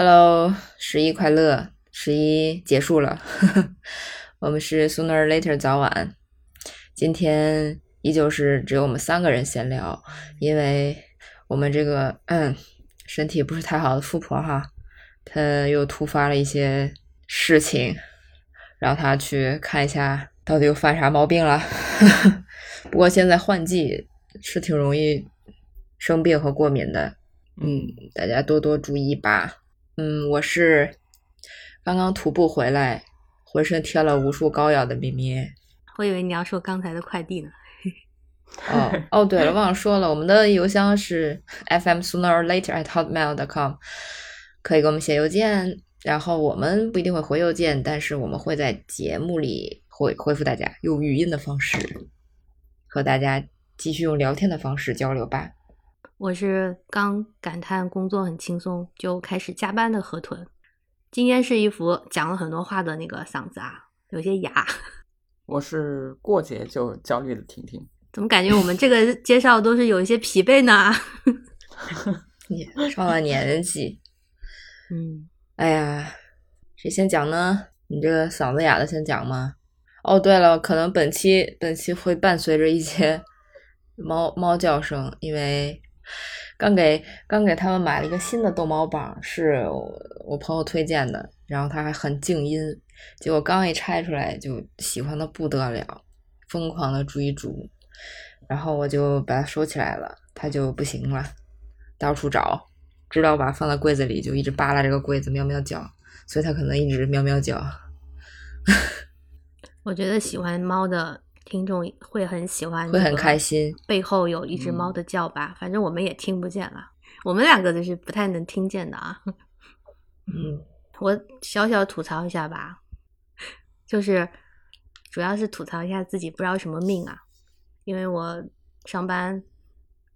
Hello，十一快乐！十一结束了，我们是 Sooner or Later 早晚。今天依旧是只有我们三个人闲聊，因为我们这个嗯身体不是太好的富婆哈，她又突发了一些事情，让她去看一下到底又犯啥毛病了。不过现在换季是挺容易生病和过敏的，嗯，大家多多注意吧。嗯，我是刚刚徒步回来，浑身贴了无数膏药的咪咪。我以为你要说刚才的快递呢。哦哦，对了，忘了说了，我们的邮箱是 fm sooner or later at hotmail dot com，可以给我们写邮件。然后我们不一定会回邮件，但是我们会在节目里回回复大家，用语音的方式和大家继续用聊天的方式交流吧。我是刚感叹工作很轻松就开始加班的河豚，今天是一副讲了很多话的那个嗓子啊，有些哑。我是过节就焦虑的婷婷，怎么感觉我们这个介绍都是有一些疲惫呢？你上了年纪，嗯，哎呀，谁先讲呢？你这个嗓子哑的先讲吗？哦，对了，可能本期本期会伴随着一些猫猫叫声，因为。刚给刚给他们买了一个新的逗猫棒，是我朋友推荐的，然后他还很静音，结果刚一拆出来就喜欢的不得了，疯狂的追逐，然后我就把它收起来了，它就不行了，到处找，知道把放在柜子里就一直扒拉这个柜子喵喵叫，所以它可能一直喵喵叫。我觉得喜欢猫的。听众会很喜欢，会很开心。背后有一只猫的叫吧，反正我们也听不见了。我们两个就是不太能听见的啊。嗯，我小小吐槽一下吧，就是主要是吐槽一下自己不知道什么命啊。因为我上班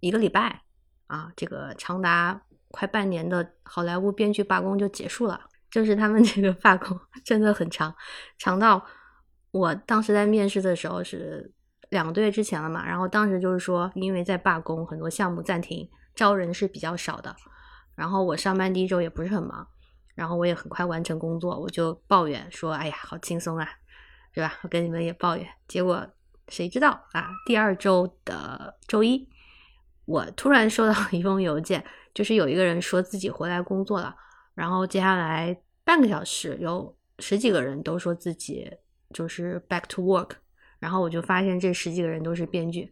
一个礼拜啊，这个长达快半年的好莱坞编剧罢工就结束了。就是他们这个罢工 真的很长，长到。我当时在面试的时候是两个多月之前了嘛，然后当时就是说，因为在罢工，很多项目暂停，招人是比较少的。然后我上班第一周也不是很忙，然后我也很快完成工作，我就抱怨说：“哎呀，好轻松啊，对吧？”我跟你们也抱怨。结果谁知道啊？第二周的周一，我突然收到一封邮件，就是有一个人说自己回来工作了，然后接下来半个小时有十几个人都说自己。就是 back to work，然后我就发现这十几个人都是编剧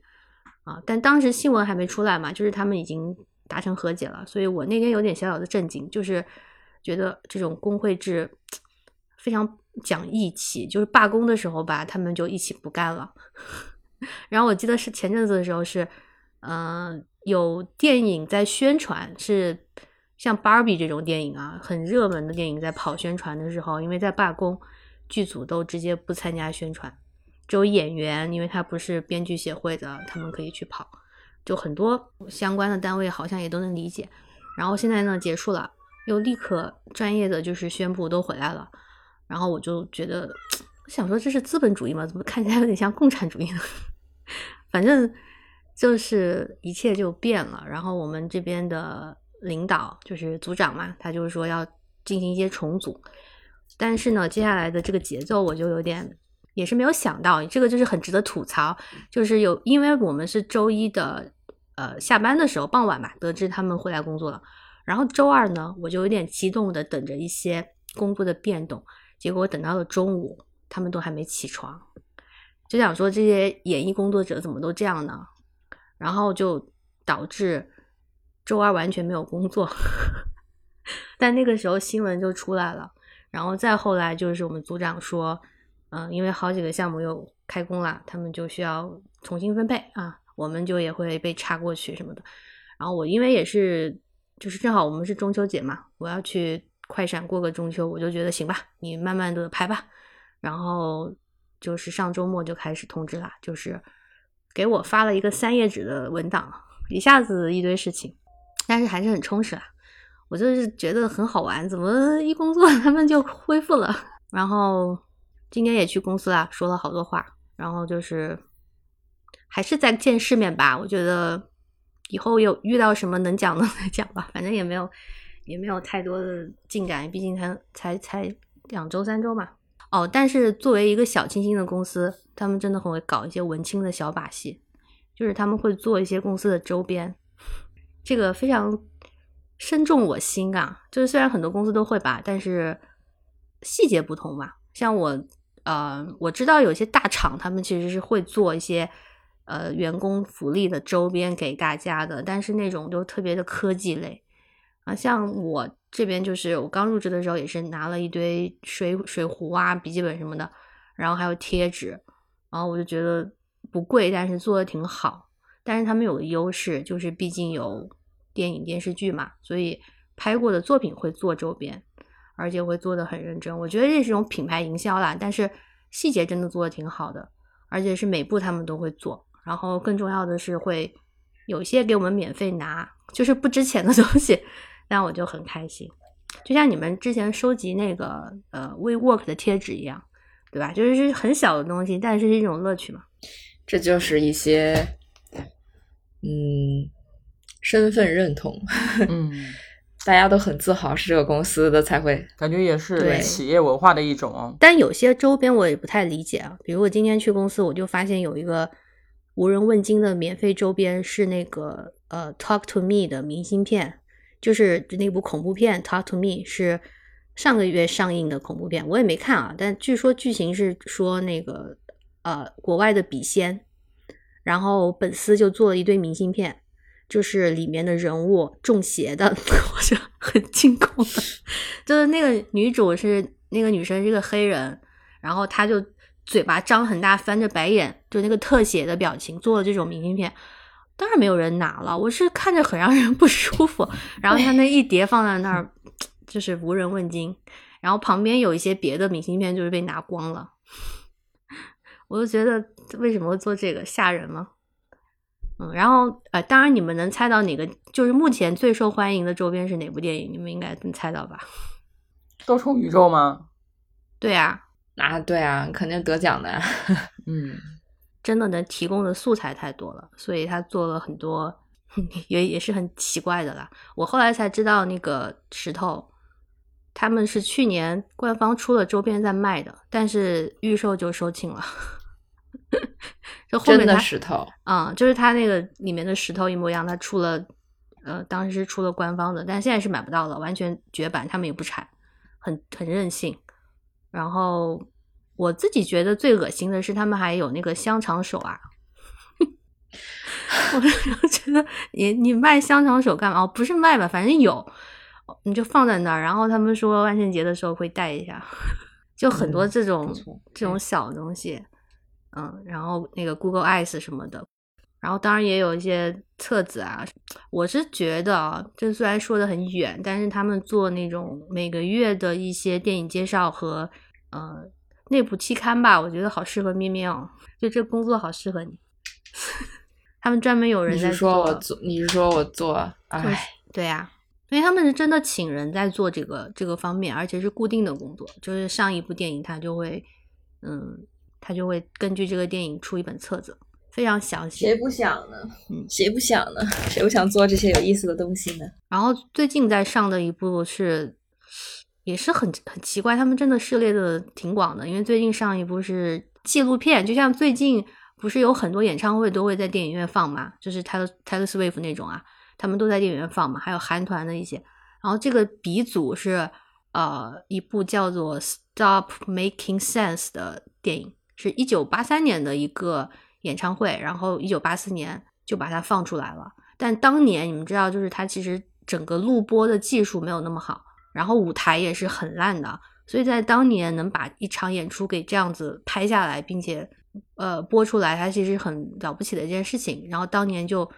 啊，但当时新闻还没出来嘛，就是他们已经达成和解了，所以我那天有点小小的震惊，就是觉得这种工会制非常讲义气，就是罢工的时候吧，他们就一起不干了。然后我记得是前阵子的时候是，嗯，有电影在宣传，是像芭比这种电影啊，很热门的电影在跑宣传的时候，因为在罢工。剧组都直接不参加宣传，只有演员，因为他不是编剧协会的，他们可以去跑。就很多相关的单位好像也都能理解。然后现在呢结束了，又立刻专业的就是宣布都回来了。然后我就觉得，想说这是资本主义吗？怎么看起来有点像共产主义呢？反正就是一切就变了。然后我们这边的领导就是组长嘛，他就是说要进行一些重组。但是呢，接下来的这个节奏我就有点也是没有想到，这个就是很值得吐槽。就是有，因为我们是周一的呃下班的时候傍晚吧，得知他们回来工作了。然后周二呢，我就有点激动的等着一些工作的变动。结果等到了中午，他们都还没起床，就想说这些演艺工作者怎么都这样呢？然后就导致周二完全没有工作。但那个时候新闻就出来了。然后再后来就是我们组长说，嗯，因为好几个项目又开工了，他们就需要重新分配啊，我们就也会被插过去什么的。然后我因为也是，就是正好我们是中秋节嘛，我要去快闪过个中秋，我就觉得行吧，你慢慢的排吧。然后就是上周末就开始通知了，就是给我发了一个三页纸的文档，一下子一堆事情，但是还是很充实啊。我就是觉得很好玩，怎么一工作 他们就恢复了？然后今天也去公司啦，说了好多话，然后就是还是在见世面吧。我觉得以后有遇到什么能讲的 再讲吧，反正也没有也没有太多的进展，毕竟才才才两周三周嘛。哦，但是作为一个小清新的公司，他们真的很会搞一些文青的小把戏，就是他们会做一些公司的周边，这个非常深重我心啊。就是虽然很多公司都会吧，但是细节不同嘛。像我，呃，我知道有些大厂他们其实是会做一些呃员工福利的周边给大家的，但是那种就特别的科技类啊，像我。这边就是我刚入职的时候，也是拿了一堆水水壶啊、笔记本什么的，然后还有贴纸，然后我就觉得不贵，但是做的挺好。但是他们有个优势，就是毕竟有电影电视剧嘛，所以拍过的作品会做周边，而且会做的很认真。我觉得这是一种品牌营销啦，但是细节真的做的挺好的，而且是每部他们都会做。然后更重要的是会有些给我们免费拿，就是不值钱的东西。那我就很开心，就像你们之前收集那个呃 WeWork 的贴纸一样，对吧？就是是很小的东西，但是是一种乐趣嘛。这就是一些嗯身份认同，嗯，大家都很自豪是这个公司的才会，感觉也是对企业文化的一种哦。但有些周边我也不太理解啊，比如我今天去公司，我就发现有一个无人问津的免费周边是那个呃 Talk to Me 的明信片。就是那部恐怖片《Talk to Me》是上个月上映的恐怖片，我也没看啊。但据说剧情是说那个呃国外的笔仙，然后本司就做了一堆明信片，就是里面的人物中邪的，我就很惊恐的。就是那个女主是那个女生是个黑人，然后她就嘴巴张很大，翻着白眼，就那个特写的表情做了这种明信片。当然没有人拿了，我是看着很让人不舒服。然后他那一叠放在那儿，就是无人问津。然后旁边有一些别的明信片，就是被拿光了。我就觉得为什么会做这个吓人吗？嗯，然后呃，当然你们能猜到哪个就是目前最受欢迎的周边是哪部电影？你们应该能猜到吧？多重宇宙吗？对啊，啊，对啊，肯定得奖的。嗯。真的能提供的素材太多了，所以他做了很多，也也是很奇怪的啦。我后来才知道，那个石头他们是去年官方出了周边在卖的，但是预售就售罄了。就后面的石头，嗯，就是它那个里面的石头一模一样，它出了，呃，当时是出了官方的，但现在是买不到了，完全绝版，他们也不产，很很任性，然后。我自己觉得最恶心的是，他们还有那个香肠手啊！我就觉得你你卖香肠手干嘛？哦，不是卖吧，反正有，你就放在那儿。然后他们说万圣节的时候会带一下，就很多这种这种小东西，嗯，然后那个 Google Eyes 什么的，然后当然也有一些册子啊。我是觉得啊，这虽然说的很远，但是他们做那种每个月的一些电影介绍和呃。内部期刊吧，我觉得好适合咩咩哦，就这工作好适合你。他们专门有人在说我做，你是说我做？哎，对呀，因为他们是真的请人在做这个这个方面，而且是固定的工作，就是上一部电影他就会，嗯，他就会根据这个电影出一本册子，非常详细。谁不想呢？嗯，谁不想呢？谁不想做这些有意思的东西呢？然后最近在上的一部是。也是很很奇怪，他们真的涉猎的挺广的。因为最近上一部是纪录片，就像最近不是有很多演唱会都会在电影院放嘛，就是 Taylor Taylor Swift 那种啊，他们都在电影院放嘛。还有韩团的一些，然后这个鼻祖是呃一部叫做 Stop Making Sense 的电影，是一九八三年的一个演唱会，然后一九八四年就把它放出来了。但当年你们知道，就是它其实整个录播的技术没有那么好。然后舞台也是很烂的，所以在当年能把一场演出给这样子拍下来，并且呃播出来，它其实很了不起的一件事情。然后当年就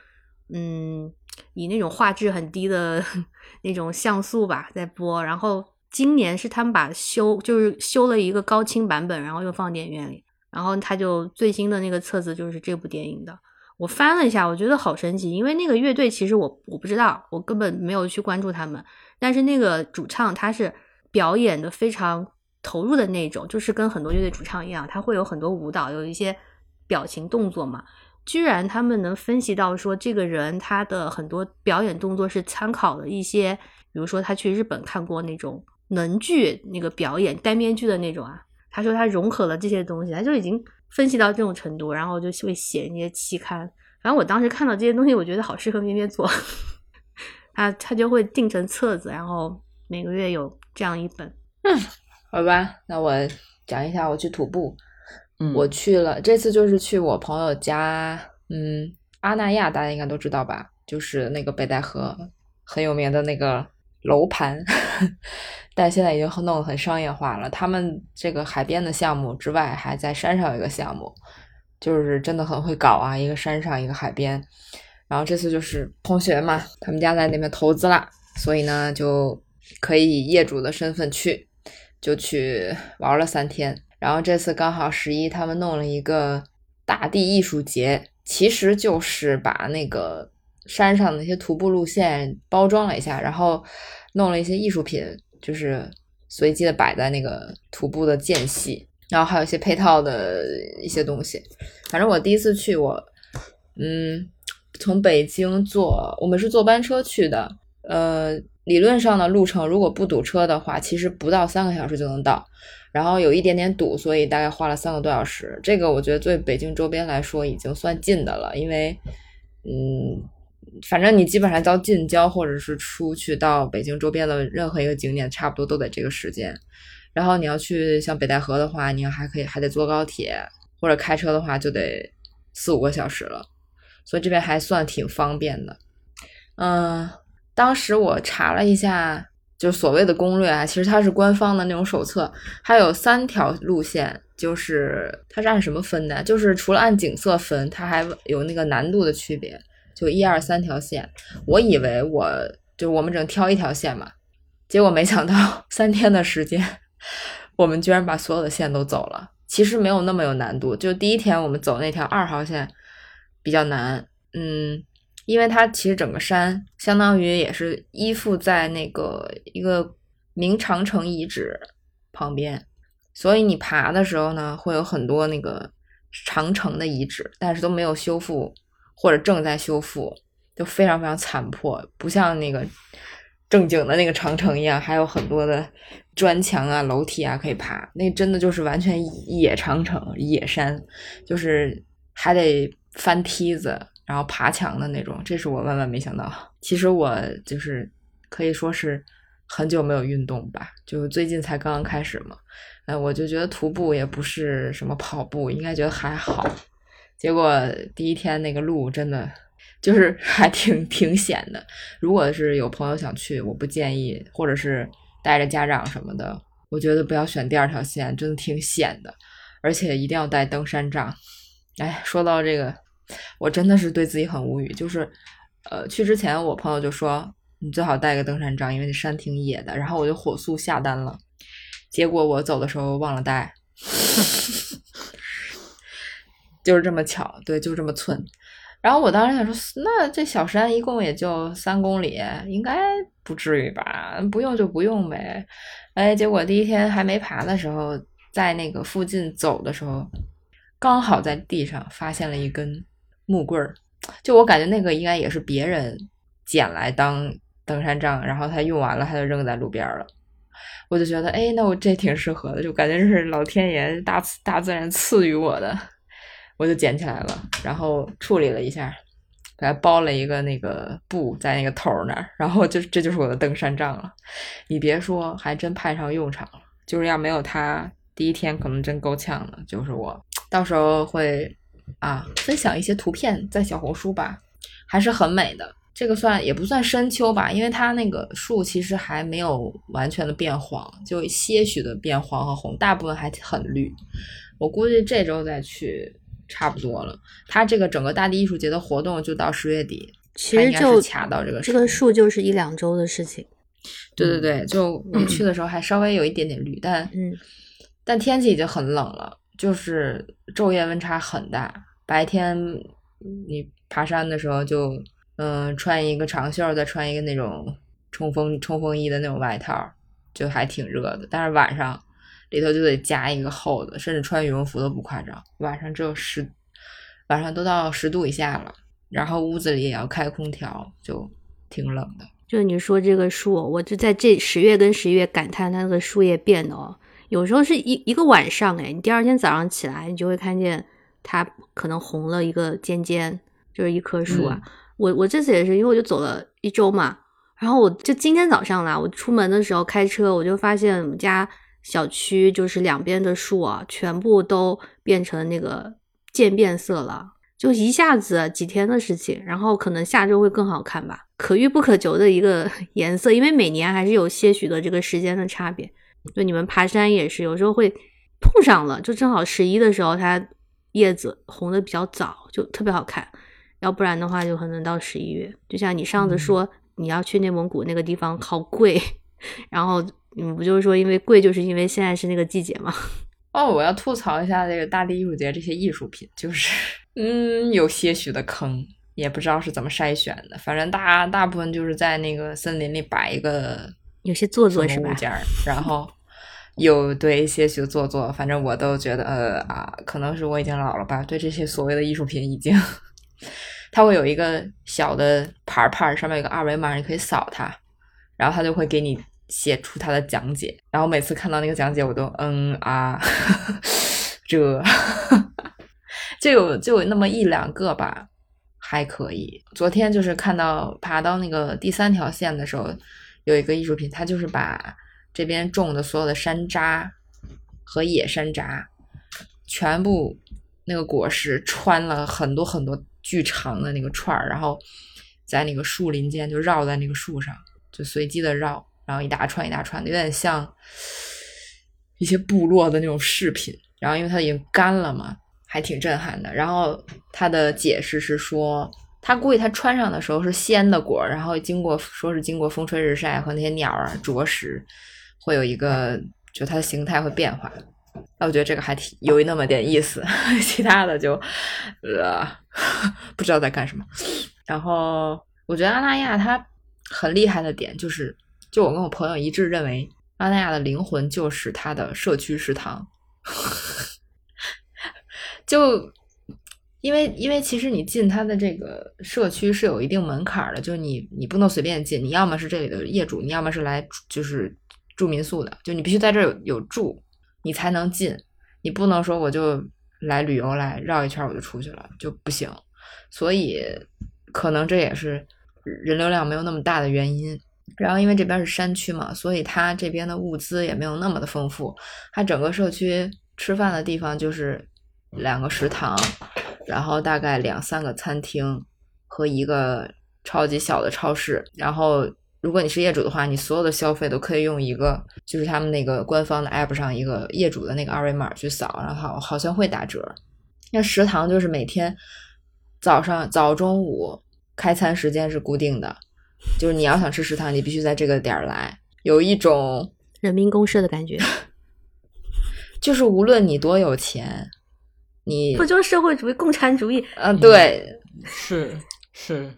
嗯以那种画质很低的 那种像素吧在播。然后今年是他们把修就是修了一个高清版本，然后又放电影院里。然后他就最新的那个册子就是这部电影的。我翻了一下，我觉得好神奇，因为那个乐队其实我我不知道，我根本没有去关注他们。但是那个主唱他是表演的非常投入的那种，就是跟很多乐队主唱一样，他会有很多舞蹈，有一些表情动作嘛。居然他们能分析到说，这个人他的很多表演动作是参考了一些比如说他去日本看过那种能剧那个表演戴面具的那种啊，他说他融合了这些东西，他就已经分析到这种程度，然后就会写那些期刊。反正我当时看到这些东西，我觉得好适合咩咩做，他他就会定成册子，然后每个月有这样一本。嗯，好吧，那我讲一下我去徒步。嗯，我去了，这次就是去我朋友家，嗯，阿那亚大家应该都知道吧，就是那个北戴河很有名的那个楼盘，但现在已经弄得很商业化了。他们这个海边的项目之外，还在山上有一个项目，就是真的很会搞啊，一个山上一个海边。然后这次就是同学嘛，他们家在那边投资了，所以呢就可以以业主的身份去，就去玩了三天。然后这次刚好十一，他们弄了一个大地艺术节，其实就是把那个山上的那些徒步路线包装了一下，然后弄了一些艺术品，就是随机的摆在那个徒步的间隙，然后还有一些配套的一些东西。反正我第一次去，我嗯，从北京坐，我们是坐班车去的，呃，理论上的路程如果不堵车的话，其实不到三个小时就能到。然后有一点点堵，所以大概花了三个多小时。这个我觉得对北京周边来说已经算近的了，因为，嗯，反正你基本上到近郊或者是出去到北京周边的任何一个景点，差不多都得这个时间。然后你要去像北戴河的话，你还可以还得坐高铁或者开车的话，就得四五个小时了。所以这边还算挺方便的。嗯，当时我查了一下。就是所谓的攻略啊，其实它是官方的那种手册，它有三条路线，就是它是按什么分的？就是除了按景色分，它还有那个难度的区别，就一二三条线。我以为我就我们只能挑一条线嘛，结果没想到 三天的时间，我们居然把所有的线都走了。其实没有那么有难度，就第一天我们走那条二号线比较难，嗯。因为它其实整个山相当于也是依附在那个一个明长城遗址旁边，所以你爬的时候呢，会有很多那个长城的遗址，但是都没有修复或者正在修复，就非常非常残破，不像那个正经的那个长城一样，还有很多的砖墙啊、楼梯啊可以爬。那真的就是完全野长城、野山，就是还得翻梯子。然后爬墙的那种，这是我万万没想到。其实我就是可以说是很久没有运动吧，就最近才刚刚开始嘛。哎，我就觉得徒步也不是什么跑步，应该觉得还好。结果第一天那个路真的就是 还挺挺险的。如果是有朋友想去，我不建议，或者是带着家长什么的，我觉得不要选第二条线，真的挺险的，而且一定要带登山杖。哎，说到这个。我真的是对自己很无语，就是，呃，去之前我朋友就说你最好带个登山杖，因为那山挺野的。然后我就火速下单了，结果我走的时候忘了带，就是这么巧，对，就这么寸。然后我当时想说，那这小山一共也就三公里，应该不至于吧？不用就不用呗。哎，结果第一天还没爬的时候，在那个附近走的时候，刚好在地上发现了一根。木棍儿，就我感觉那个应该也是别人捡来当登山杖，然后他用完了他就扔在路边了。我就觉得，哎，那我这挺适合的，就感觉是老天爷大大自然赐予我的，我就捡起来了，然后处理了一下，给它包了一个那个布在那个头那儿，然后就这就是我的登山杖了。你别说，还真派上用场了。就是要没有它，第一天可能真够呛的。就是我到时候会。啊，分享一些图片在小红书吧，还是很美的。这个算也不算深秋吧，因为它那个树其实还没有完全的变黄，就些许的变黄和红，大部分还很绿。我估计这周再去差不多了。它这个整个大地艺术节的活动就到十月底，其实就卡到这个这个树就是一两周的事情。对对对，就我 去的时候还稍微有一点点绿，但嗯，但天气已经很冷了。就是昼夜温差很大，白天你爬山的时候就嗯穿一个长袖，再穿一个那种冲锋冲锋衣的那种外套，就还挺热的。但是晚上里头就得加一个厚的，甚至穿羽绒服都不夸张。晚上只有十，晚上都到十度以下了，然后屋子里也要开空调，就挺冷的。就是你说这个树，我就在这十月跟十一月感叹它那个树叶变的哦。有时候是一一个晚上，哎，你第二天早上起来，你就会看见它可能红了一个尖尖，就是一棵树啊。我我这次也是，因为我就走了一周嘛，然后我就今天早上啦，我出门的时候开车，我就发现我们家小区就是两边的树啊，全部都变成那个渐变色了。就一下子几天的事情，然后可能下周会更好看吧，可遇不可求的一个 颜色，因为每年还是有些许的这个时间的差别。就你们爬山也是，有时候会碰上了，就正好十一的时候，它叶子红的比较早，就特别好看。要不然的话，就可能到十一月。就像你上次说你要去内蒙古那个地方好贵，然后你们不就是说因为贵，就是因为现在是那个季节吗？哦，我要吐槽一下这个大地艺术节这些艺术品，就是。嗯，有些许的坑，也不知道是怎么筛选的。反正大大部分就是在那个森林里摆一个，有些做作是吧？然后有对些许做作，反正我都觉得呃啊，可能是我已经老了吧。对这些所谓的艺术品，已经，它会有一个小的牌牌，上面有个二维码，你可以扫它，然后它就会给你写出它的讲解。然后每次看到那个讲解，我都嗯啊，这。就有就有那么一两个吧，还可以。昨天就是看到爬到那个第三条线的时候，有一个艺术品，它就是把这边种的所有的山楂和野山楂，全部那个果实穿了很多很多巨长的那个串儿，然后在那个树林间就绕在那个树上，就随机的绕，然后一大串一大串的，有点像一些部落的那种饰品。然后因为它已经干了嘛。还挺震撼的。然后他的解释是说，他估计他穿上的时候是鲜的果，然后经过说是经过风吹日晒和那些鸟啊啄食，会有一个就它的形态会变化。那我觉得这个还挺有那么点意思，其他的就呃不知道在干什么。然后我觉得阿那亚它很厉害的点就是，就我跟我朋友一致认为，阿那亚的灵魂就是它的社区食堂。就因为因为其实你进他的这个社区是有一定门槛的，就你你不能随便进，你要么是这里的业主，你要么是来就是住民宿的，就你必须在这儿有有住，你才能进，你不能说我就来旅游来绕一圈我就出去了就不行，所以可能这也是人流量没有那么大的原因。然后因为这边是山区嘛，所以它这边的物资也没有那么的丰富，它整个社区吃饭的地方就是。两个食堂，然后大概两三个餐厅和一个超级小的超市。然后，如果你是业主的话，你所有的消费都可以用一个，就是他们那个官方的 app 上一个业主的那个二维码去扫，然后好像会打折。那食堂就是每天早上早中午开餐时间是固定的，就是你要想吃食堂，你必须在这个点儿来，有一种人民公社的感觉，就是无论你多有钱。你不就是社会主义共产主义？嗯，对，是是，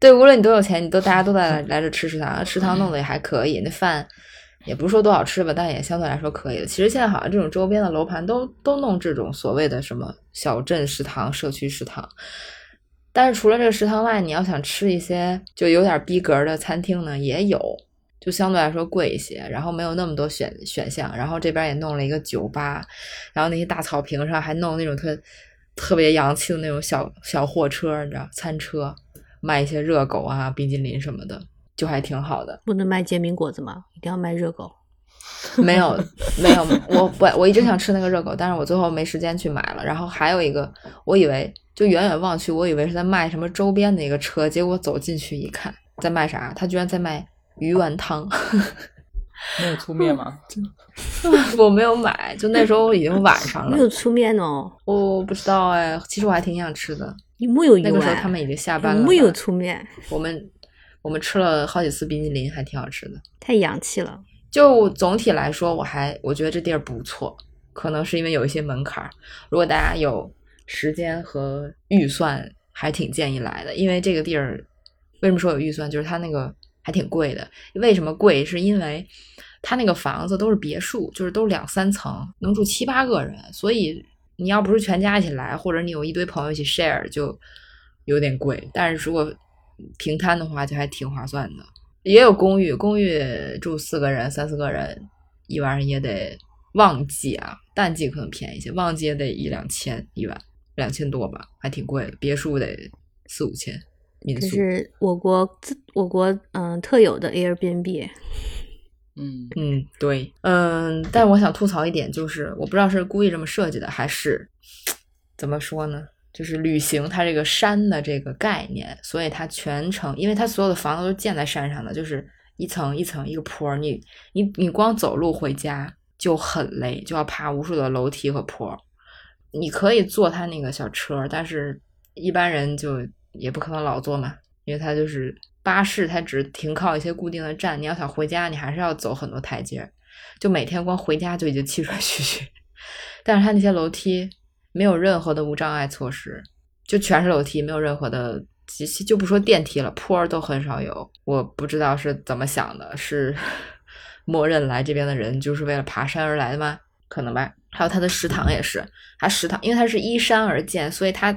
对，无论你多有钱，你都大家都在来这吃食堂，食堂弄得也还可以，那饭也不是说多好吃吧，但也相对来说可以的。其实现在好像这种周边的楼盘都都弄这种所谓的什么小镇食堂、社区食堂，但是除了这个食堂外，你要想吃一些就有点逼格的餐厅呢，也有。就相对来说贵一些，然后没有那么多选选项，然后这边也弄了一个酒吧，然后那些大草坪上还弄那种特特别洋气的那种小小货车，你知道，餐车卖一些热狗啊、冰激凌什么的，就还挺好的。不能卖煎饼果子吗？一定要卖热狗？没有，没有，我不，我一直想吃那个热狗，但是我最后没时间去买了。然后还有一个，我以为就远远望去，我以为是在卖什么周边的一个车，结果走进去一看，在卖啥？他居然在卖。鱼丸汤，没有粗面吗？我没有买，就那时候已经晚上了。没有粗面哦，我不知道哎。其实我还挺想吃的。有木有鱼丸？那个时候他们已经下班了。木有粗面。我们我们吃了好几次冰激凌，还挺好吃的。太洋气了。就总体来说，我还我觉得这地儿不错。可能是因为有一些门槛儿。如果大家有时间和预算，还挺建议来的。因为这个地儿为什么说有预算？就是它那个。还挺贵的，为什么贵？是因为他那个房子都是别墅，就是都两三层，能住七八个人，所以你要不是全家一起来，或者你有一堆朋友一起 share，就有点贵。但是如果平摊的话，就还挺划算的。也有公寓，公寓住四个人、三四个人，一晚上也得旺季啊，淡季可能便宜一些，旺季也得一两千一晚，两千多吧，还挺贵的。别墅得四五千，民宿。这是我国自我国嗯特有的 Airbnb。嗯嗯，对，嗯，但我想吐槽一点，就是我不知道是故意这么设计的，还是怎么说呢？就是旅行它这个山的这个概念，所以它全程，因为它所有的房子都建在山上的，就是一层一层一个坡，你你你光走路回家就很累，就要爬无数的楼梯和坡。你可以坐它那个小车，但是一般人就也不可能老坐嘛，因为它就是巴士，它只停靠一些固定的站。你要想回家，你还是要走很多台阶，就每天光回家就已经气喘吁吁。但是它那些楼梯没有任何的无障碍措施，就全是楼梯，没有任何的，就就不说电梯了，坡儿都很少有。我不知道是怎么想的，是 默认来这边的人就是为了爬山而来的吗？可能吧。还有它的食堂也是，它食堂因为它是依山而建，所以它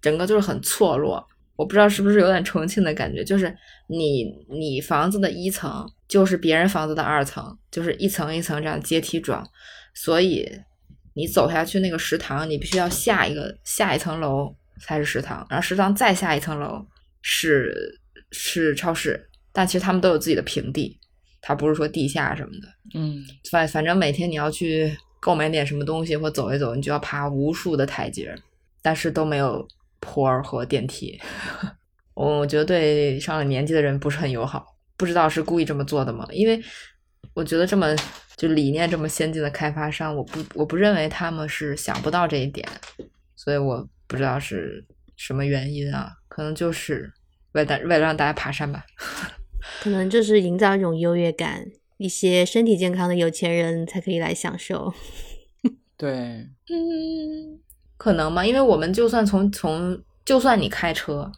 整个就是很错落。我不知道是不是有点重庆的感觉，就是你你房子的一层就是别人房子的二层，就是一层一层这样阶梯状，所以你走下去那个食堂，你必须要下一个下一层楼才是食堂，然后食堂再下一层楼是是超市，但其实他们都有自己的平地，它不是说地下什么的。嗯反反正每天你要去购买点什么东西或走一走，你就要爬无数的台阶，但是都没有坡儿和电梯。我觉得对上了年纪的人不是很友好，不知道是故意这么做的吗？因为我觉得这么就理念这么先进的开发商，我不我不认为他们是想不到这一点，所以我不知道是什么原因啊，可能就是为了为了让大家爬山吧。可能就是营造一种优越感，一些身体健康的有钱人才可以来享受。对，嗯，可能吗？因为我们就算从从，就算你开车，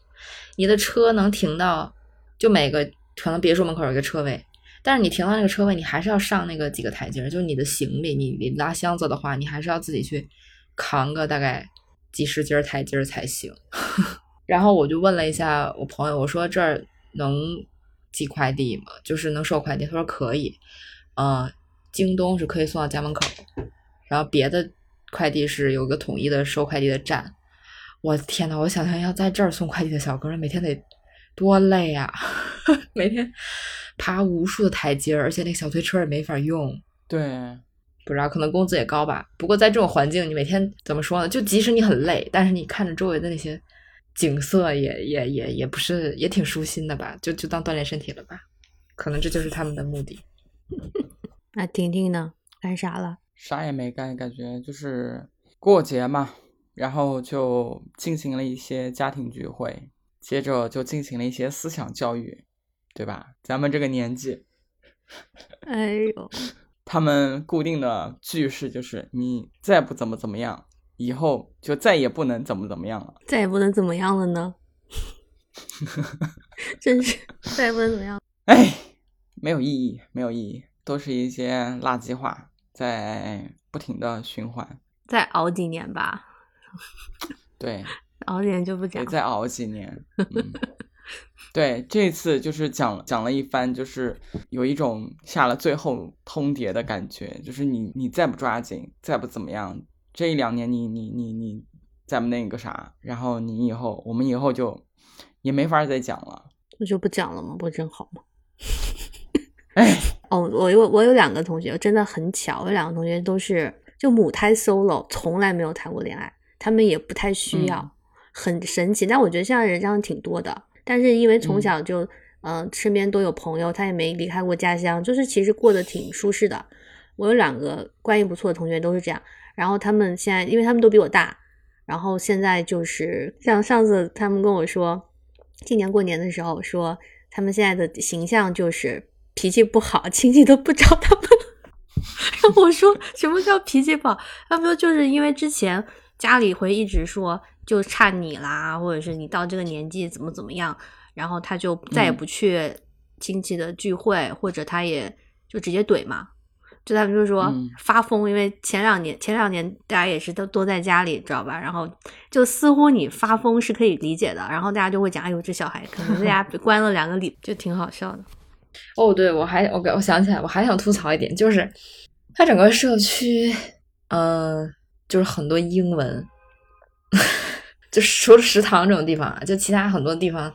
你的车能停到，就每个可能别墅门口有一个车位，但是你停到那个车位，你还是要上那个几个台阶，就是你的行李，你你拉箱子的话，你还是要自己去扛个大概几十阶儿台阶才行。然后我就问了一下我朋友，我说这儿能寄快递吗？就是能收快递？他说可以，嗯、京东是可以送到家门口。然后别的快递是有个统一的收快递的站。我的天呐，我想象要在这儿送快递的小哥，每天得多累啊！每天爬无数的台阶儿，而且那个小推车也没法用。对，不知道，可能工资也高吧。不过在这种环境，你每天怎么说呢？就即使你很累，但是你看着周围的那些景色也，也也也不是，也挺舒心的吧？就就当锻炼身体了吧？可能这就是他们的目的。那婷婷呢？干啥了？啥也没干，感觉就是过节嘛，然后就进行了一些家庭聚会，接着就进行了一些思想教育，对吧？咱们这个年纪，哎呦，他们固定的句式就是你再不怎么怎么样，以后就再也不能怎么怎么样了。再也不能怎么样了呢？真是再也不能怎么样。哎，没有意义，没有意义，都是一些垃圾话，在不停的循环。再熬几年吧，对，熬几年就不讲得。再熬几年。嗯，对，这次就是讲讲了一番，就是有一种下了最后通牒的感觉，就是你你再不抓紧，再不怎么样，这一两年你你你你再不那个啥，然后你以后我们以后就也没法再讲了。那就不讲了吗？不真好吗？哎，哦，我有我有两个同学，真的很巧，我有两个同学都是就母胎 solo，从来没有谈过恋爱，他们也不太需要，嗯很神奇。但我觉得现在人这样挺多的，但是因为从嗯小就嗯、呃身边都有朋友，他也没离开过家乡，就是其实过得挺舒适的。我有两个关系不错的同学都是这样，然后他们现在因为他们都比我大，然后现在就是像上次他们跟我说，今年过年的时候说他们现在的形象就是脾气不好，亲戚都不找他们。然后我说什么叫脾气不好？他们说就是因为之前家里会一直说就差你啦，或者是你到这个年纪怎么怎么样，然后他就再也嗯不去亲戚的聚会，或者他也就直接怼嘛。就他们就说嗯发疯，因为前两年前两年大家也是都都在家里，知道吧？然后就似乎你发疯是可以理解的，然后大家就会讲，哎呦这小孩可能在家被 关了两个礼，就挺好笑的。哦，对，我还我给我想起来，我还想吐槽一点，就是他整个社区，嗯、就是很多英文，就除了食堂这种地方啊，就其他很多地方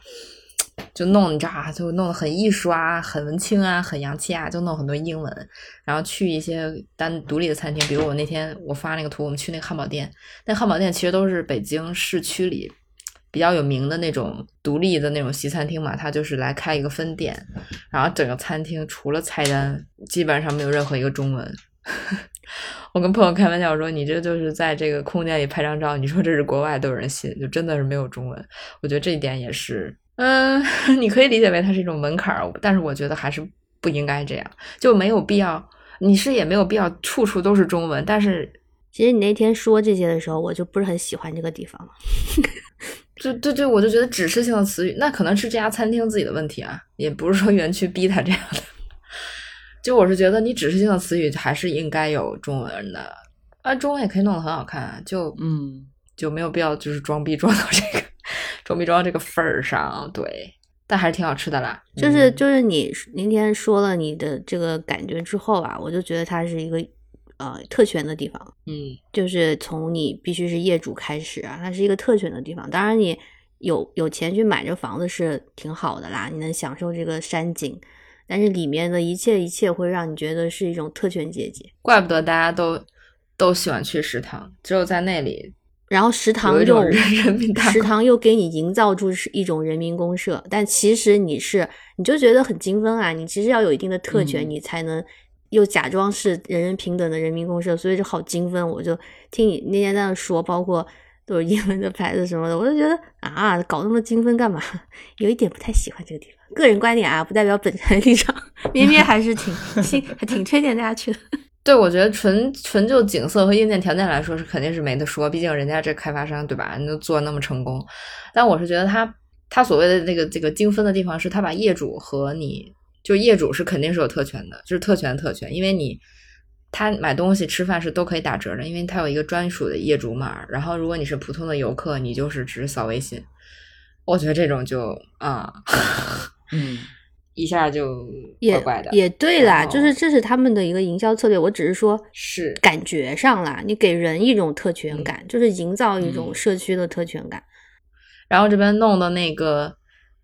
就弄你知道啊，就弄得很艺术啊，很文青啊，很洋气啊，就弄很多英文。然后去一些单独立的餐厅，比如我那天我发那个图，我们去那个汉堡店，那汉堡店其实都是北京市区里比较有名的那种独立的那种西餐厅嘛，它就是来开一个分店，然后整个餐厅除了菜单，基本上没有任何一个中文。我跟朋友开玩笑说：“你这就是在这个空间里拍张照，你说这是国外都有人信，就真的是没有中文。”我觉得这一点也是，嗯，你可以理解为它是一种门槛儿，但是我觉得还是不应该这样，就没有必要。你是也没有必要处处都是中文，但是其实你那天说这些的时候，我就不是很喜欢这个地方了。就对对，我就觉得指示性的词语，那可能是这家餐厅自己的问题啊，也不是说园区逼他这样的。就我是觉得你指示性的词语还是应该有中文的，啊，中文也可以弄得很好看啊，就嗯，就没有必要就是装逼装到这个装逼装到这个份儿上，对，但还是挺好吃的啦。就是嗯就是你那天说了你的这个感觉之后啊，我就觉得它是一个呃特权的地方，嗯就是从你必须是业主开始啊，它是一个特权的地方。当然你有有钱去买这房子是挺好的啦，你能享受这个山景，但是里面的一切一切会让你觉得是一种特权阶级。怪不得大家都都喜欢去食堂，只有在那里然后食堂又人人民大食堂又给你营造出是一种人民公社，但其实你是你就觉得很精分啊，你其实要有一定的特权，嗯你才能又假装是人人平等的人民公社，所以就好精分。我就听你那天在那说，包括都是英文的牌子什么的，我就觉得啊，搞那么精分干嘛？有一点不太喜欢这个地方，个人观点啊，不代表本台立场。咩咩还是挺 挺还挺推荐大家去的。对，我觉得纯纯就景色和硬件条件来说是肯定是没得说，毕竟人家这开发商对吧，你都做那么成功。但我是觉得他他所谓的那个这个精分的地方是他把业主和你就业主是肯定是有特权的，就是特权特权，因为你他买东西吃饭是都可以打折的，因为他有一个专属的业主码。然后如果你是普通的游客，你就是只是扫微信。我觉得这种就啊，嗯，一下就也怪怪的。也对啦，就是这是他们的一个营销策略。我只是说，是感觉上啦，你给人一种特嗯权感，就是营造一种嗯社区的特权感。然后这边弄的那个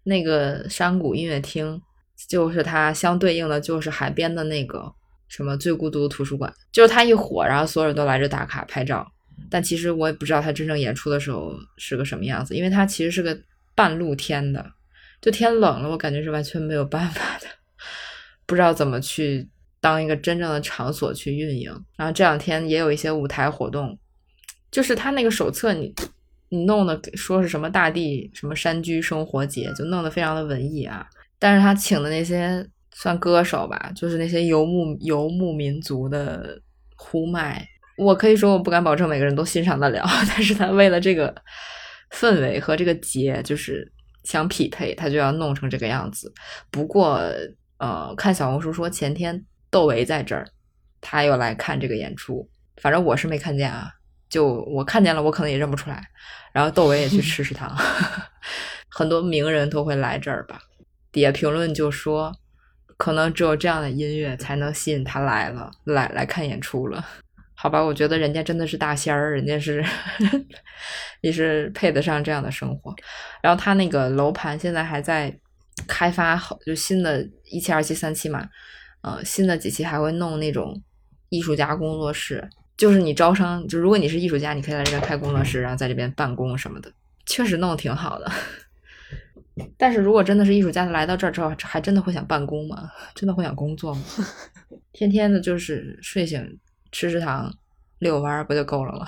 那个山谷音乐厅，就是它相对应的就是海边的那个什么最孤独的图书馆，就是它一火，然后所有人都来这打卡拍照。但其实我也不知道它真正演出的时候是个什么样子，因为它其实是个半露天的，就天冷了，我感觉是完全没有办法的，不知道怎么去当一个真正的场所去运营。然后这两天也有一些舞台活动，就是他那个手册你你弄的说是什么大地什么山居生活节，就弄得非常的文艺啊。但是他请的那些算歌手吧，就是那些游牧游牧民族的呼麦，我可以说我不敢保证每个人都欣赏得了，但是他为了这个氛围和这个节就是相匹配，他就要弄成这个样子。不过呃，看小红书说前天窦唯在这儿，他又来看这个演出，反正我是没看见啊。就我看见了，我可能也认不出来。然后窦唯也去吃食堂，很多名人都会来这儿吧。底下评论就说，可能只有这样的音乐才能吸引他来了，来来看演出了。好吧，我觉得人家真的是大仙儿，人家是 也是配得上这样的生活。然后他那个楼盘现在还在开发，好就新的一期、二期、三期嘛，呃，新的几期还会弄那种艺术家工作室，就是你招商，就如果你是艺术家，你可以在这边开工作室，然后在这边办公什么的，确实弄得挺好的。但是如果真的是艺术家来到这儿之后，还真的会想办公吗？真的会想工作吗？天天的就是睡醒吃食堂、遛弯儿不就够了吗？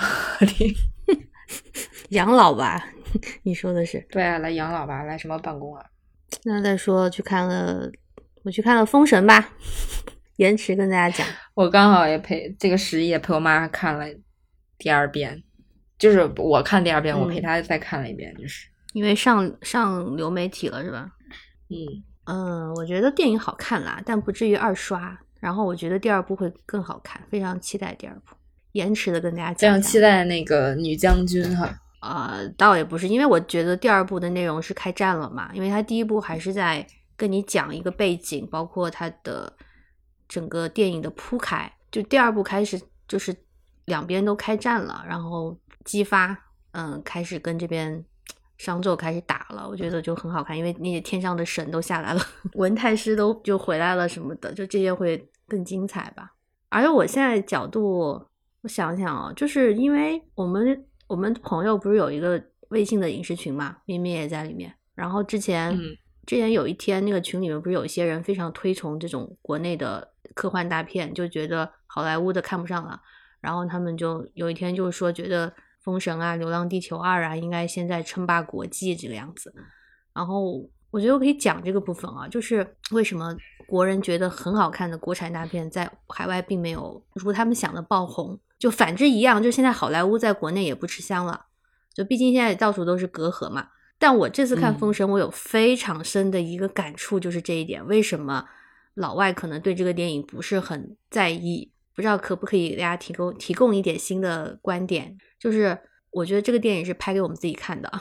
养老吧，你说的是？对啊，来养老吧，来什么办公啊？那再说去看了，我去看了《封神》吧，延迟跟大家讲。我刚好也陪这个十一也陪我妈看了第二遍，就是我看第二遍，我陪嗯她再看了一遍，就是因为上上流媒体了是吧？嗯，嗯，我觉得电影好看啦，但不至于二刷。然后我觉得第二部会更好看，非常期待第二部。延迟的跟大家讲非常。期待那个女将军哈。呃，倒也不是，因为我觉得第二部的内容是开战了嘛，因为它第一部还是在跟你讲一个背景，包括它的整个电影的铺开。就第二部开始就是两边都开战了，然后激发，嗯，开始跟这边商纣开始打了。我觉得就很好看，因为那些天上的神都下来了，文太师都就回来了什么的，就这些会更精彩吧。而且我现在角度，我想想啊，就是因为我们我们朋友不是有一个微信的影视群嘛，咪咪也在里面。然后之前之前有一天，那个群里面不是有一些人非常推崇这种国内的科幻大片，就觉得好莱坞的看不上了。然后他们就有一天就是说，觉得《封神》啊，《流浪地球二》啊，应该现在称霸国际这个样子。然后我觉得我可以讲这个部分啊，就是为什么。国人觉得很好看的国产大片，在海外并没有如他们想的爆红，就反之一样。就现在好莱坞在国内也不吃香了，就毕竟现在到处都是隔阂嘛。但我这次看《封神》，我有非常深的一个感触，就是这一点。为什么老外可能对这个电影不是很在意？不知道可不可以给大家提供提供一点新的观点？就是我觉得这个电影是拍给我们自己看的，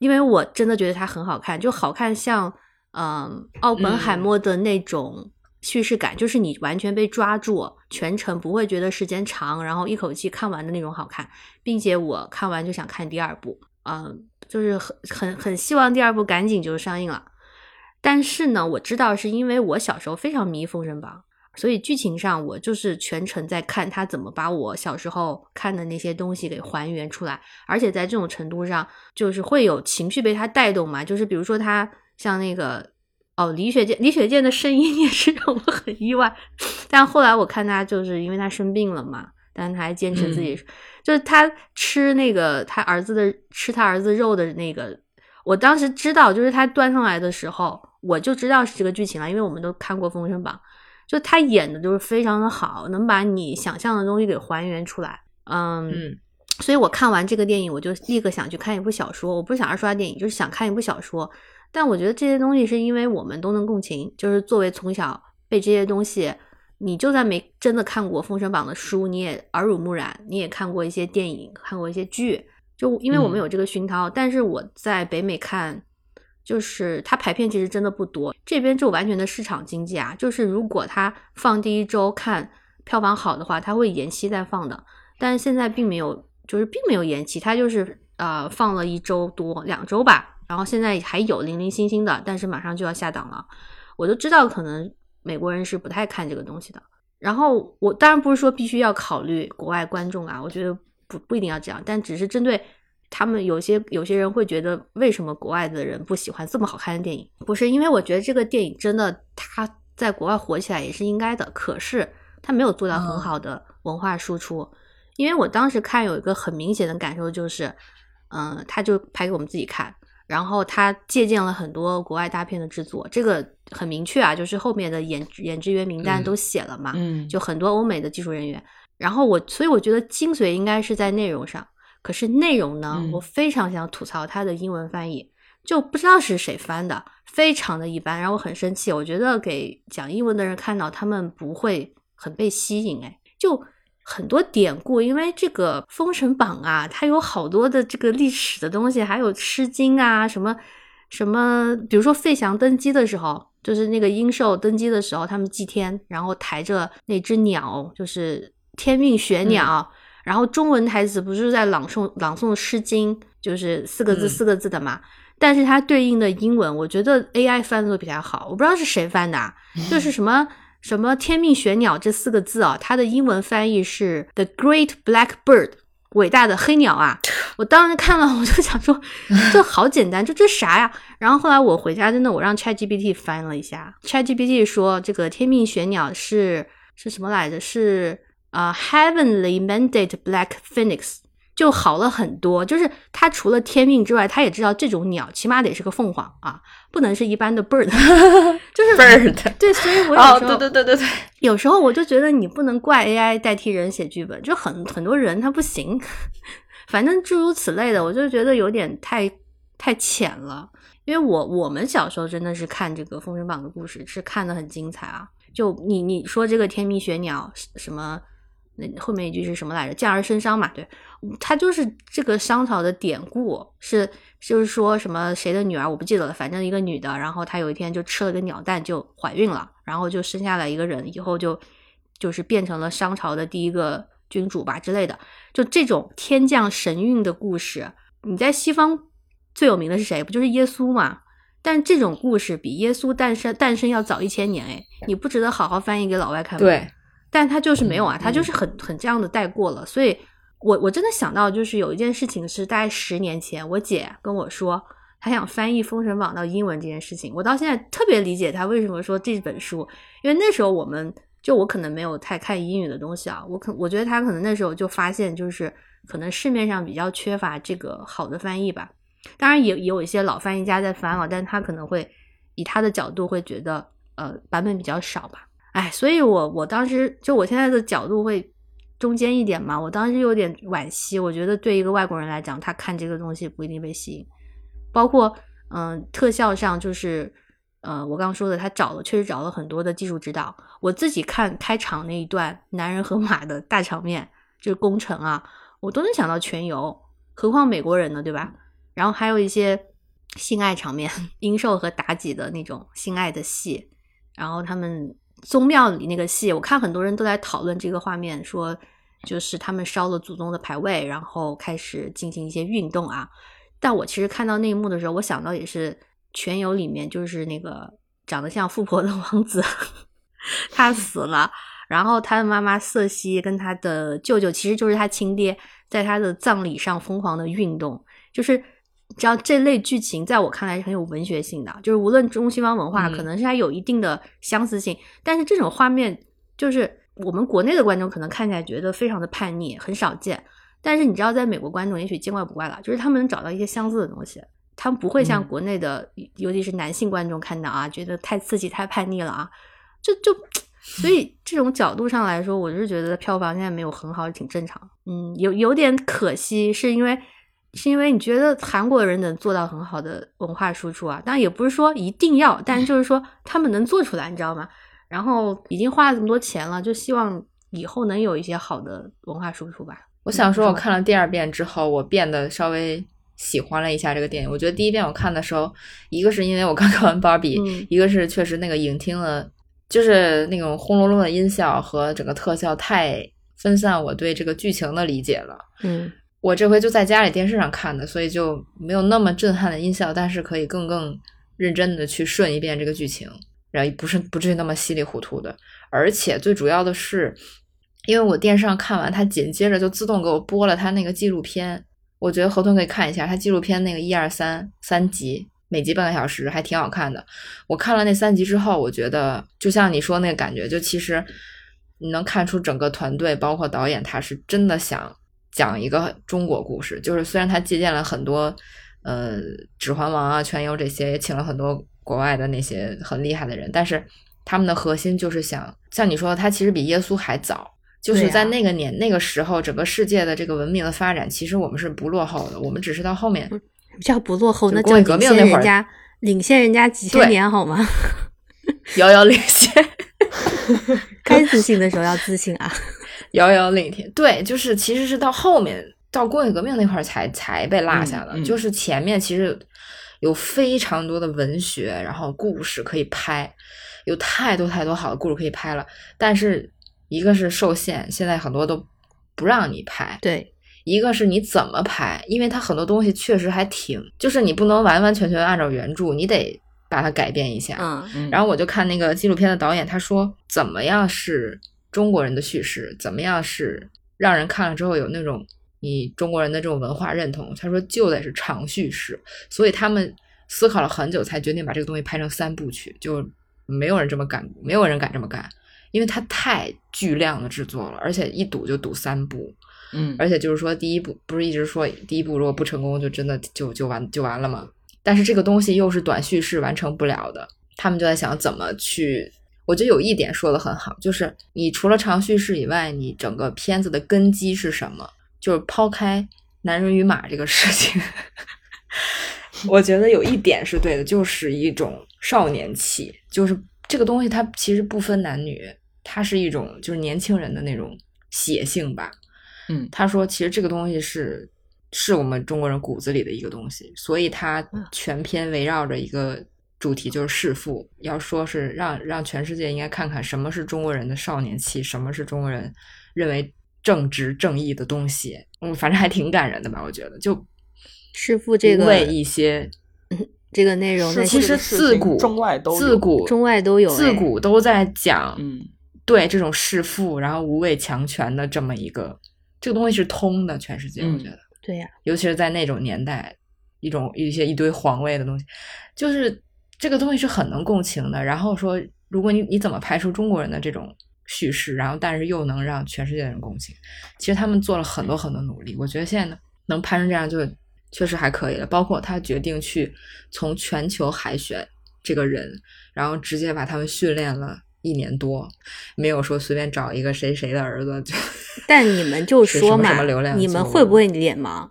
因为我真的觉得它很好看，就好看像。嗯，奥本海默的那种叙事感，就是你完全被抓住，全程不会觉得时间长，然后一口气看完的那种好看，并且我看完就想看第二部，嗯，就是很很很希望第二部赶紧就上映了。但是呢，我知道是因为我小时候非常迷《封神榜》，所以剧情上我就是全程在看他怎么把我小时候看的那些东西给还原出来，而且在这种程度上，就是会有情绪被他带动嘛，就是比如说他。像那个哦，李雪健，李雪健的声音也是让我很意外。但后来我看他，就是因为他生病了嘛，但他还坚持自己，就是他吃那个他儿子的吃他儿子肉的那个。我当时知道，就是他端上来的时候，我就知道是这个剧情了，因为我们都看过《封神榜》，就他演的就是非常的好，能把你想象的东西给还原出来。嗯，所以我看完这个电影，我就立刻想去看一部小说。我不是想二刷电影，就是想看一部小说。但我觉得这些东西是因为我们都能共情，就是作为从小被这些东西，你就算没真的看过《封神榜》的书，你也耳濡目染，你也看过一些电影，看过一些剧，就因为我们有这个熏陶。但是我在北美看，就是它排片其实真的不多，这边就完全的市场经济啊，就是如果它放第一周看票房好的话，它会延期再放的。但是现在并没有，就是并没有延期，它就是呃放了一周多两周吧。然后现在还有零零星星的，但是马上就要下档了。我都知道，可能美国人是不太看这个东西的。然后我当然不是说必须要考虑国外观众啊，我觉得不不一定要这样，但只是针对他们有些有些人会觉得，为什么国外的人不喜欢这么好看的电影？不是因为我觉得这个电影真的它在国外火起来也是应该的，可是它没有做到很好的文化输出。因为我当时看有一个很明显的感受就是，嗯，他就拍给我们自己看。然后他借鉴了很多国外大片的制作，这个很明确啊，就是后面的演演职员名单都写了嘛，嗯，就很多欧美的技术人员。然后我，所以我觉得精髓应该是在内容上。可是内容呢，我非常想吐槽它的英文翻译，就不知道是谁翻的，非常的一般，让我很生气。我觉得给讲英文的人看到，他们不会很被吸引，哎，就。很多典故，因为这个《封神榜》啊，它有好多的这个历史的东西，还有《诗经》啊，什么什么，比如说费翔登基的时候，就是那个殷寿登基的时候，他们祭天，然后抬着那只鸟，就是天命玄鸟，然后中文台词不是在朗诵朗诵《诗经》，就是四个字四个字的嘛，但是它对应的英文，我觉得 AI 翻的都比较好，我不知道是谁翻的，就是什么。什么“天命玄鸟”这四个字啊？它的英文翻译是 “the great black bird”，伟大的黑鸟啊！我当时看了，我就想说，这好简单，就这啥呀？然后后来我回家真的，我让 ChatGPT 翻了一下，ChatGPT 说这个“天命玄鸟”是是什么来着？是啊，“heavenly mandate black phoenix”。就好了很多，就是他除了天命之外，他也知道这种鸟起码得是个凤凰啊，不能是一般的 bird，就是 bird。对，所以我有时候，对对对对对，有时候我就觉得你不能怪 AI 代替人写剧本，就很很多人他不行，反正诸如此类的，我就觉得有点太太浅了。因为我我们小时候真的是看这个《封神榜》的故事，是看的很精彩啊。就你你说这个天命玄鸟什么？那后面一句是什么来着？降而生商嘛，对，他就是这个商朝的典故，是就是说什么谁的女儿我不记得了，反正一个女的，然后她有一天就吃了个鸟蛋就怀孕了，然后就生下来一个人，以后就就是变成了商朝的第一个君主吧之类的，就这种天降神运的故事，你在西方最有名的是谁？不就是耶稣嘛？但这种故事比耶稣诞生诞生要早一千年，哎，你不值得好好翻译给老外看吗？对，但他就是没有啊，嗯他就是很很这样的带过了。所以我我真的想到，就是有一件事情是大概十年前，我姐跟我说，她想翻译《封神榜》到英文这件事情，我到现在特别理解她为什么说这本书，因为那时候我们就我可能没有太看英语的东西啊，我可我觉得她可能那时候就发现，就是可能市面上比较缺乏这个好的翻译吧。当然也也有一些老翻译家在翻啊，但他可能会以他的角度会觉得，呃，版本比较少吧。哎，所以我我当时就我现在的角度会中间一点嘛，我当时有点惋惜，我觉得对一个外国人来讲，他看这个东西不一定被吸引，包括嗯、特效上就是。呃，我刚刚说的，他找了，确实找了很多的技术指导。我自己看开场那一段男人和马的大场面，就是攻城啊，我都能想到全游，何况美国人呢，对吧？然后还有一些性爱场面，殷寿和妲己的那种性爱的戏，然后他们宗庙里那个戏，我看很多人都在讨论这个画面，说就是他们烧了祖宗的牌位，然后开始进行一些运动啊。但我其实看到那一幕的时候，我想到也是全游里面就是那个长得像富婆的王子，他死了。然后他的妈妈瑟西跟他的舅舅，其实就是他亲爹，在他的葬礼上疯狂的运动，就是只要这类剧情，在我看来是很有文学性的，就是无论中西方文化，嗯可能是它有一定的相似性，但是这种画面就是我们国内的观众可能看起来觉得非常的叛逆，很少见。但是你知道，在美国观众也许见怪不怪了，就是他们能找到一些相似的东西，他们不会像嗯国内的，尤其是男性观众看到啊，觉得太刺激、太叛逆了啊，就就，所以这种角度上来说，我是觉得票房现在没有很好，挺正常。嗯，有有点可惜，是因为是因为你觉得韩国人能做到很好的文化输出啊，当然也不是说一定要，但是就是说他们能做出来，你知道吗？然后已经花了这么多钱了，就希望以后能有一些好的文化输出吧。我想说，我嗯看了第二遍之后，我变得稍微喜欢了一下这个电影。我觉得第一遍我看的时候，一个是因为我刚看完芭比，嗯一个是确实那个影厅的，就是那种轰隆隆的音效和整个特效太分散我对这个剧情的理解了。嗯我这回就在家里电视上看的，所以就没有那么震撼的音效，但是可以更更认真的去顺一遍这个剧情，然后不是不至于那么稀里糊涂的。而且最主要的是，因为我电视上看完，它紧接着就自动给我播了它那个纪录片，我觉得河豚可以看一下，它纪录片那个一二三三集，每集半个小时，还挺好看的。我看了那三集之后，我觉得就像你说那个感觉，就其实你能看出整个团队，包括导演，他是真的想讲一个中国故事。就是虽然他借鉴了很多，呃，《指环王》啊、《全游》这些，也请了很多国外的那些很厉害的人，但是他们的核心就是想，像你说的，他其实比耶稣还早。就是在那个年、那个时候，整个世界的这个文明的发展，其实我们是不落后的，我们只是到后面叫不落后，那叫领革命那会儿先人家，领先人家几千年好吗？遥遥领先。该自信的时候要自信啊。遥遥领天。对，就是其实是到后面到工业革命那块儿才才被落下的，嗯嗯就是前面其实有非常多的文学，然后故事可以拍，有太多太多好的故事可以拍了，但是一个是受限，现在很多都不让你拍。对，一个是你怎么拍，因为它很多东西确实还挺，就是你不能完完全全按照原著，你得把它改变一下。嗯嗯，然后我就看那个纪录片的导演，他说怎么样是中国人的叙事，怎么样是让人看了之后有那种你中国人的这种文化认同。他说就得是长叙事，所以他们思考了很久才决定把这个东西拍成三部曲，就没有人这么干，没有人敢这么干，因为它太巨量的制作了，而且一赌就赌三部。嗯，而且就是说，第一部不是一直说第一部如果不成功，就真的就就完就完了吗？但是这个东西又是短叙事完成不了的，他们就在想怎么去。我觉得有一点说的很好，就是你除了长叙事以外，你整个片子的根基是什么？就是抛开男人与马这个事情，我觉得有一点是对的，就是一种少年气，就是这个东西它其实不分男女，它是一种就是年轻人的那种血性吧。嗯他说，其实这个东西是是我们中国人骨子里的一个东西，所以他嗯全篇围绕着一个主题，就是弑父。要说是让让全世界应该看看什么是中国人的少年气，什么是中国人认为正直正义的东西。嗯，反正还挺感人的吧，我觉得就弑父这个为一些。这个内容其实自古中外都自古中外都有自哎古都在讲嗯对这种弑父，然后无畏强权的这么一个这个东西是通的，全世界我嗯觉得。对呀、尤其是在那种年代，一种一些一堆皇位的东西，就是这个东西是很能共情的。然后说，如果你你怎么拍出中国人的这种叙事，然后但是又能让全世界的人共情，其实他们做了很多很多努力。我觉得现在呢，能拍成这样就确实还可以了。包括他决定去从全球海选这个人，然后直接把他们训练了。一年多，没有说随便找一个谁谁的儿子就。但你们就说嘛什么什么流，你们会不会脸盲？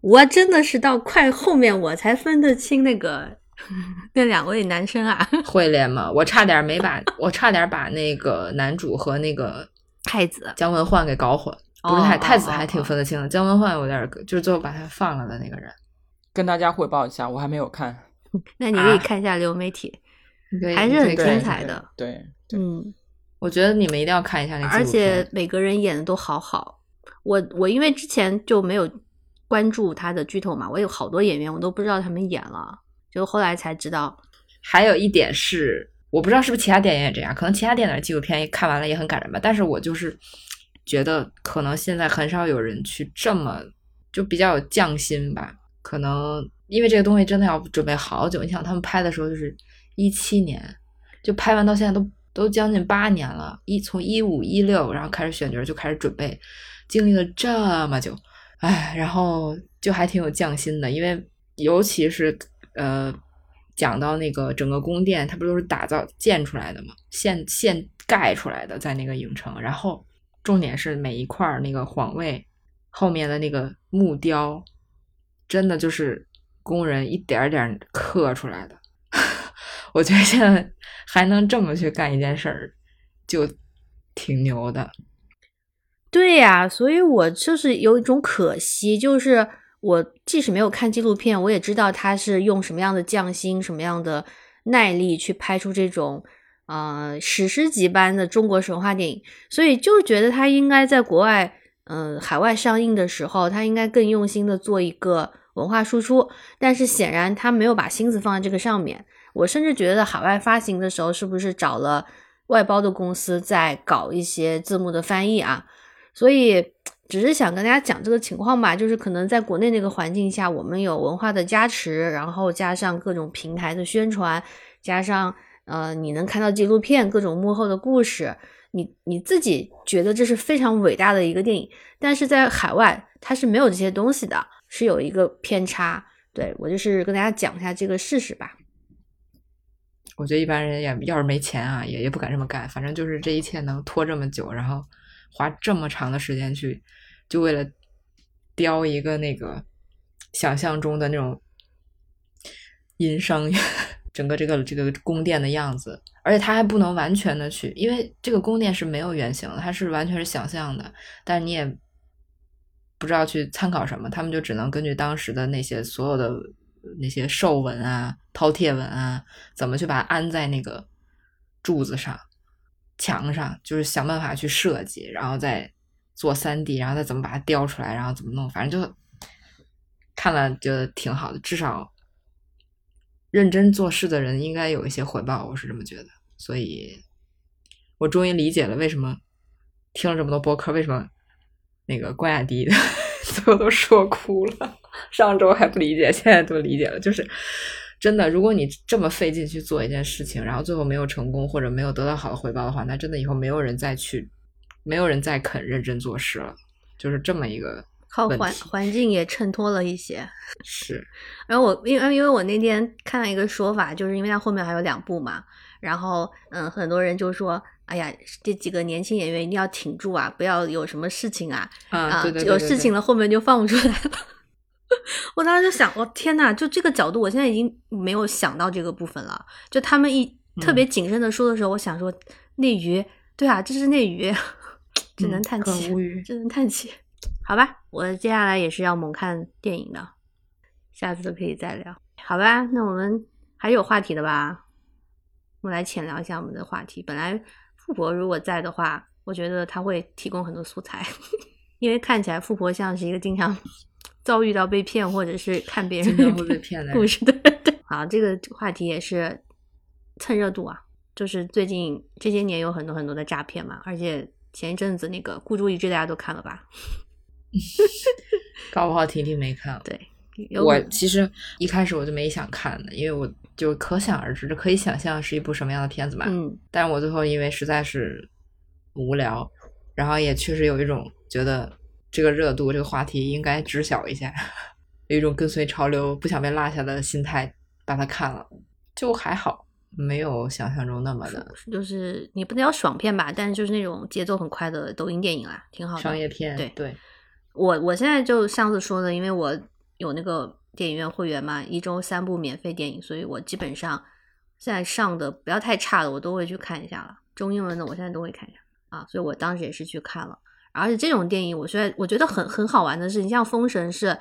我真的是到快后面我才分得清那个 那两位男生啊，会练吗？我差点没把，我差点把那个男主和那个太子姜文焕给搞混。不是哦太哦哦太子还挺哦分得清的，姜文焕有点就是最后把他放了的那个人。跟大家汇报一下，我还没有看，那你可以啊看一下流媒体，还是很精彩的。对，嗯，我觉得你们一定要看一下那纪而且每个人演的都好好。我我因为之前就没有关注他的剧透嘛，我有好多演员我都不知道他们演了，就后来才知道。还有一点是，我不知道是不是其他电影也这样，可能其他电影的纪录片看完了也很感人吧。但是我就是觉得，可能现在很少有人去这么就比较有匠心吧。可能因为这个东西真的要准备好久，你想他们拍的时候就是一七年，就拍完到现在都都将近八年了，一从一五一六然后开始选角就开始准备，经历了这么久，哎，然后就还挺有匠心的，因为尤其是呃。讲到那个整个宫殿，它不都是打造建出来的吗？现现盖出来的，在那个影城。然后重点是每一块那个皇位后面的那个木雕，真的就是工人一点点刻出来的。我觉得现在还能这么去干一件事儿，就挺牛的。对呀、所以我就是有一种可惜，就是我即使没有看纪录片，我也知道他是用什么样的匠心、什么样的耐力去拍出这种呃史诗级般的中国神话电影，所以就觉得他应该在国外，呃海外上映的时候，他应该更用心的做一个文化输出，但是显然他没有把心思放在这个上面。我甚至觉得海外发行的时候，是不是找了外包的公司在搞一些字幕的翻译啊？所以只是想跟大家讲这个情况吧，就是可能在国内那个环境下，我们有文化的加持，然后加上各种平台的宣传，加上呃你能看到纪录片各种幕后的故事，你你自己觉得这是非常伟大的一个电影，但是在海外它是没有这些东西的，是有一个偏差。对我就是跟大家讲一下这个事实吧。我觉得一般人也要是没钱啊，也也不敢这么干。反正就是这一切能拖这么久，然后花这么长的时间去，就为了雕一个那个想象中的那种殷商 整个这个这个宫殿的样子，而且它还不能完全的去，因为这个宫殿是没有原型的，它是完全是想象的，但你也不知道去参考什么，他们就只能根据当时的那些所有的那些兽纹啊、饕餮纹啊，怎么去把它安在那个柱子上、墙上，就是想办法去设计，然后再做三 D，然后再怎么把它雕出来，然后怎么弄，反正就看了觉得挺好的，至少认真做事的人应该有一些回报，我是这么觉得。所以，我终于理解了为什么听了这么多播客，为什么那个关雅迪 最后都说哭了。上周还不理解，现在都理解了。就是真的，如果你这么费劲去做一件事情，然后最后没有成功或者没有得到好的回报的话，那真的以后没有人再去，没有人再肯认真做事了。就是这么一个靠环环境也衬托了一些。是，然后我因为因为我那天看了一个说法，就是因为他后面还有两部嘛，然后嗯，很多人就说，哎呀，这几个年轻演员一定要挺住啊，不要有什么事情啊啊，有事情了后面就放不出来了。我当时就想，我、天呐，就这个角度，我现在已经没有想到这个部分了。就他们一特别嗯谨慎的说的时候，我想说内娱，对啊，这是内娱，只能叹气，很无语。只能叹气。好吧，我接下来也是要猛看电影的，下次都可以再聊。好吧，那我们还有话题的吧？我们来浅聊一下我们的话题。本来富婆如果在的话，我觉得他会提供很多素材，因为看起来富婆像是一个经常 遭遇到被骗或者是看别人经常会被骗的故事的人。对，好，这个话题也是蹭热度啊，就是最近这些年有很多很多的诈骗嘛，而且前一阵子那个孤注一掷大家都看了吧？搞不好婷婷没看。对，有我其实一开始我就没想看的，因为我就可想而知，可以想象是一部什么样的片子嘛。嗯但是我最后因为实在是无聊，然后也确实有一种觉得这个热度、这个话题应该知晓一下，有一种跟随潮流、不想被落下的心态，把它看了，就还好，没有想象中那么的就是你不能叫爽片吧，但是就是那种节奏很快的抖音电影啦，挺好的。商业片。对对，我我现在就上次说的，因为我有那个电影院会员嘛，一周三部免费电影，所以我基本上现在上的不要太差的，我都会去看一下了。中英文的我现在都会看一下啊，所以我当时也是去看了。而且这种电影，我虽然我觉得很很好玩的是，你像《封神》是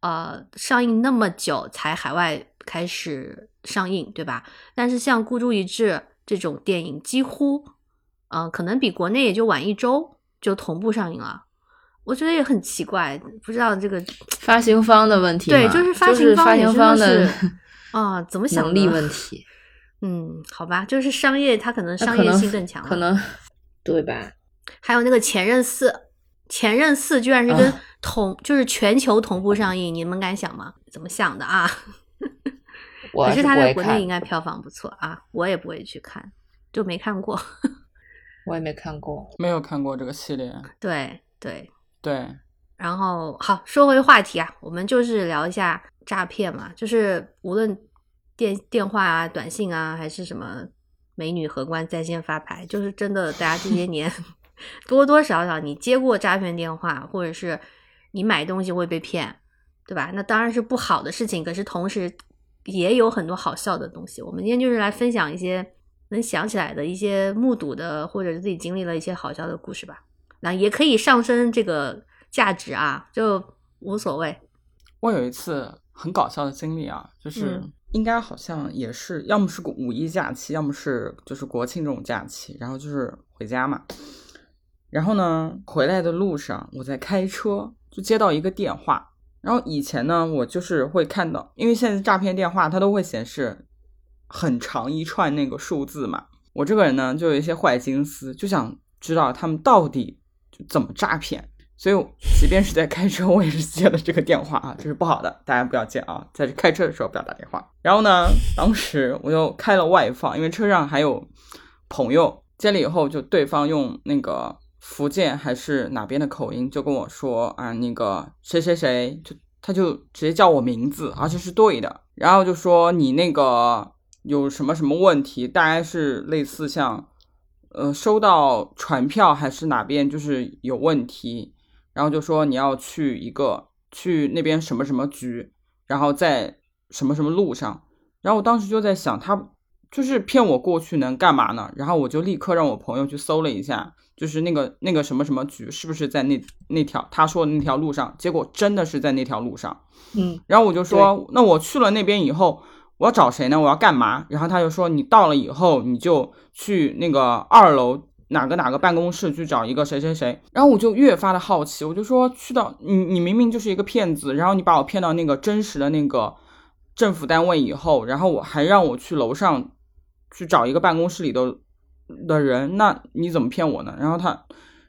呃上映那么久才海外开始上映，对吧？但是像《孤注一掷》这种电影，几乎呃可能比国内也就晚一周就同步上映了。我觉得也很奇怪，不知道这个发行方的问题，对，就是发行方也真行方的 啊，怎么想能力问题，嗯，好吧，就是商业，它可能商业性更强了。可能对吧？还有那个《前任四》，《前任四》居然是跟啊同、就是全球同步上映，你们敢想吗？怎么想的啊？我可是它不会看在国内应，该票房不错啊，我也不会去看，就没看过。我也没看过。没有看过这个系列。对对，对，然后好，说回话题啊，我们就是聊一下诈骗嘛，就是无论电电话啊、短信啊，还是什么美女荷官在线发牌，就是真的，大家这些年 多多少少你接过诈骗电话，或者是你买东西会被骗，对吧？那当然是不好的事情，可是同时也有很多好笑的东西。我们今天就是来分享一些能想起来的一些目睹的，或者是自己经历了一些好笑的故事吧。那也可以上升这个价值啊，就无所谓。我有一次很搞笑的经历啊，就是嗯应该好像也是，要么是五一假期，要么是就是国庆这种假期，然后就是回家嘛。然后呢，回来的路上我在开车，就接到一个电话。然后以前呢，我就是会看到，因为现在诈骗电话它都会显示很长一串那个数字嘛。我这个人呢，就有一些坏心思，就想知道他们到底怎么诈骗。所以，即便是在开车，我也是接了这个电话啊，这是不好的，大家不要接啊，在开车的时候不要打电话。然后呢，当时我就开了外放，因为车上还有朋友。接了以后，就对方用那个福建还是哪边的口音，就跟我说啊，那个谁谁谁，就他就直接叫我名字，而且是对的。然后就说你那个有什么什么问题，大概是类似像呃收到传票还是哪边就是有问题。然后就说你要去一个去那边什么什么局，然后在什么什么路上。然后我当时就在想，他就是骗我过去能干嘛呢？然后我就立刻让我朋友去搜了一下，就是那个那个什么什么局是不是在那那条他说的那条路上？结果真的是在那条路上。嗯，然后我就说，那我去了那边以后，我要找谁呢？我要干嘛？然后他就说，你到了以后，你就去那个二楼。哪个哪个办公室去找一个谁谁谁，然后我就越发的好奇，我就说去到你你明明就是一个骗子，然后你把我骗到那个真实的那个政府单位以后，然后我还让我去楼上去找一个办公室里的的人，那你怎么骗我呢？然后他，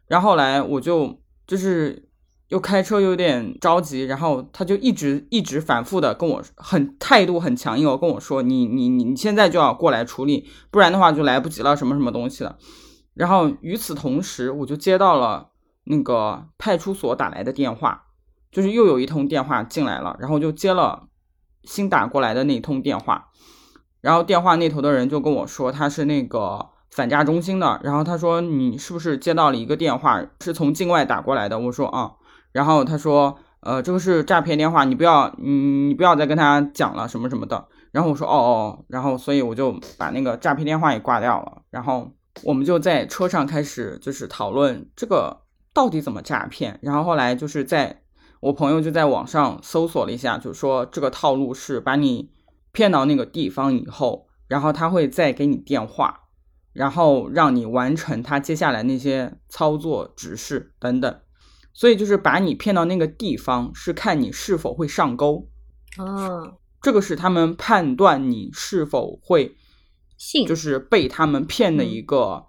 然后来我就就是又开车有点着急，然后他就一直一直反复的跟我很态度很强硬哦，跟我说你你你你现在就要过来处理，不然的话就来不及了，什么什么东西的。然后与此同时，我就接到了那个派出所打来的电话，就是又有一通电话进来了，然后就接了新打过来的那通电话，然后电话那头的人就跟我说他是那个反诈中心的，然后他说你是不是接到了一个电话是从境外打过来的？我说啊，然后他说呃这个是诈骗电话，你不要嗯你不要再跟他讲了什么什么的，然后我说哦哦，然后所以我就把那个诈骗电话也挂掉了，然后。我们就在车上开始就是讨论这个到底怎么诈骗？然后后来就是在我朋友就在网上搜索了一下，就说这个套路是把你骗到那个地方以后，然后他会再给你电话，然后让你完成他接下来那些操作指示等等。所以就是把你骗到那个地方，是看你是否会上钩。哦，这个是他们判断你是否会信就是被他们骗的一个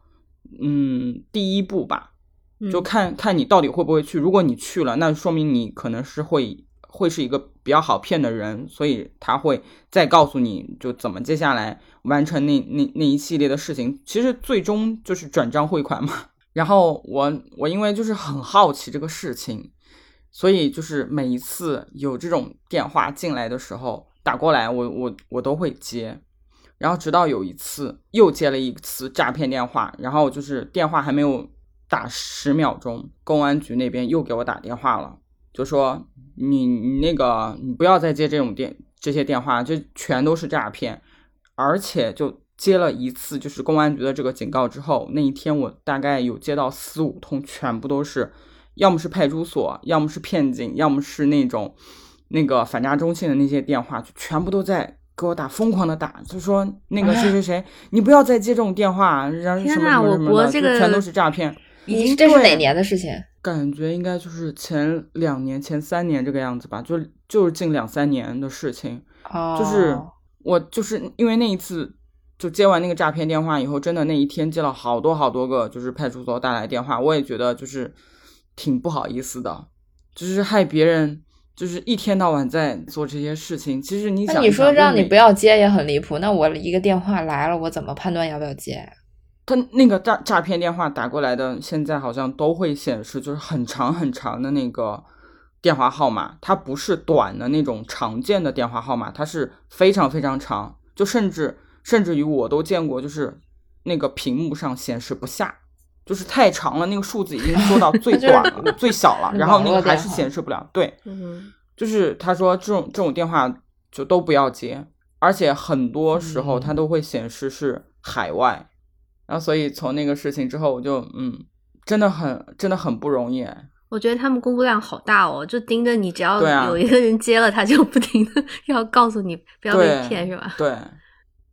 嗯第一步吧。就嗯看看你到底会不会去。如果你去了，那说明你可能是会会是一个比较好骗的人，所以他会再告诉你就怎么接下来完成那那那一系列的事情。其实最终就是转账汇款嘛。然后我我因为就是很好奇这个事情，所以就是每一次有这种电话进来的时候打过来，我我我都会接。然后直到有一次又接了一次诈骗电话，然后就是电话还没有打十秒钟，公安局那边又给我打电话了，就说你你那个你不要再接这种电这些电话，这全都是诈骗，而且就接了一次就是公安局的这个警告之后，那一天我大概有接到四五通，全部都是要么是派出所，要么是骗警，要么是那种那个反诈中心的那些电话，就全部都在。给我打疯狂的打，就说那个谁谁谁，你不要再接这种电话，然后什么什么什么的，这个全都是诈骗。已经这是哪年的事情？感觉应该就是前两年、前三年这个样子吧，就就是近两三年的事情。哦，就是我就是因为那一次就接完那个诈骗电话以后，真的那一天接了好多好多个就是派出所打来电话，我也觉得就是挺不好意思的，就是害别人就是一天到晚在做这些事情。其实你想，那你说让你不要，要接也很离谱。那我一个电话来了，我怎么判断要不要接？他那个诈诈骗电话打过来的，现在好像都会显示就是很长很长的那个电话号码，它不是短的那种常见的电话号码，它是非常非常长，就甚至甚至于我都见过，就是那个屏幕上显示不下，就是太长了，那个数字已经缩到最 短了、最小了，然后那个还是显示不了。对，嗯就是他说这种这种电话就都不要接，而且很多时候嗯它都会显示是海外，然后所以从那个事情之后，我就嗯，真的很真的很不容易。我觉得他们工作量好大哦，就盯着你，只要有一个人接了，他就不停的要告诉你不要被骗，是吧？对，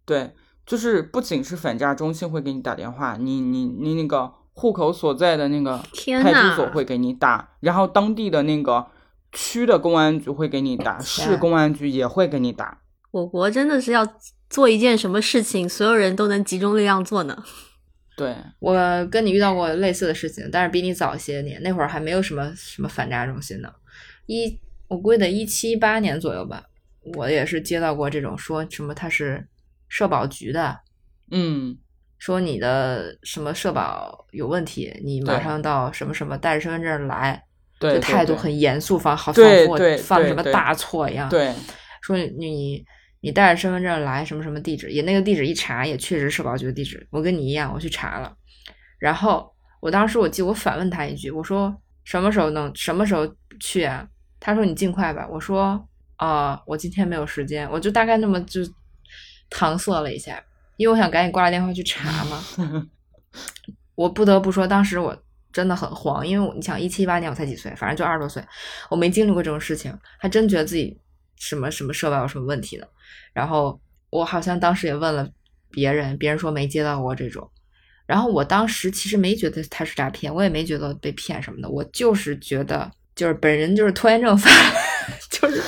对，就是不仅是反诈中心会给你打电话，你你你那个户口所在的那个派出所会给你打，然后当地的那个区的公安局会给你打，市公安局也会给你打。我国真的是要做一件什么事情，所有人都能集中力量做呢？对，我跟你遇到过类似的事情，但是比你早些年，那会儿还没有什么什么反诈中心呢。一我估计得一七八年左右吧，我也是接到过这种说什么他是社保局的，嗯，说你的什么社保有问题，你马上到什么什么带着身份证来，对，态度很严肃，仿好仿佛对对对对犯了什么大错一样。对，说你你带着身份证来什么什么地址，也那个地址一查也确实社保局的地址，我跟你一样，我去查了，然后我当时我记得我反问他一句，我说什么时候能什么时候去啊？他说你尽快吧。我说啊、我今天没有时间，我就大概那么就搪塞了一下，因为我想赶紧挂了电话去查嘛。我不得不说，当时我真的很慌，因为你想一七一八年我才几岁，反正就二十多岁，我没经历过这种事情，还真觉得自己什么什么社保有什么问题的。然后我好像当时也问了别人，别人说没接到过这种。然后我当时其实没觉得他是诈骗，我也没觉得被骗什么的，我就是觉得就是本人就是拖延症犯，就是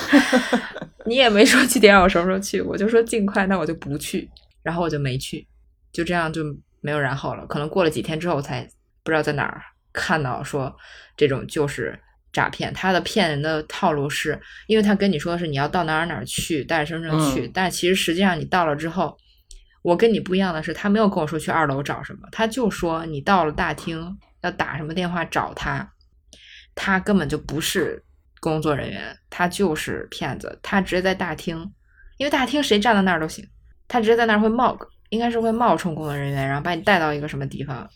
你也没说具体让我什么时候去，我就说尽快，那我就不去，然后我就没去，就这样就没有然后了。可能过了几天之后，我才不知道在哪儿看到说这种就是诈骗，他的骗人的套路是，因为他跟你说的是你要到哪儿哪儿去，带着身份证去，嗯但其实实际上你到了之后。我跟你不一样的是，他没有跟我说去二楼找什么，他就说你到了大厅要打什么电话找他，他根本就不是工作人员，他就是骗子，他直接在大厅，因为大厅谁站在那儿都行，他直接在那儿会冒，应该是会冒充工作人员，然后把你带到一个什么地方，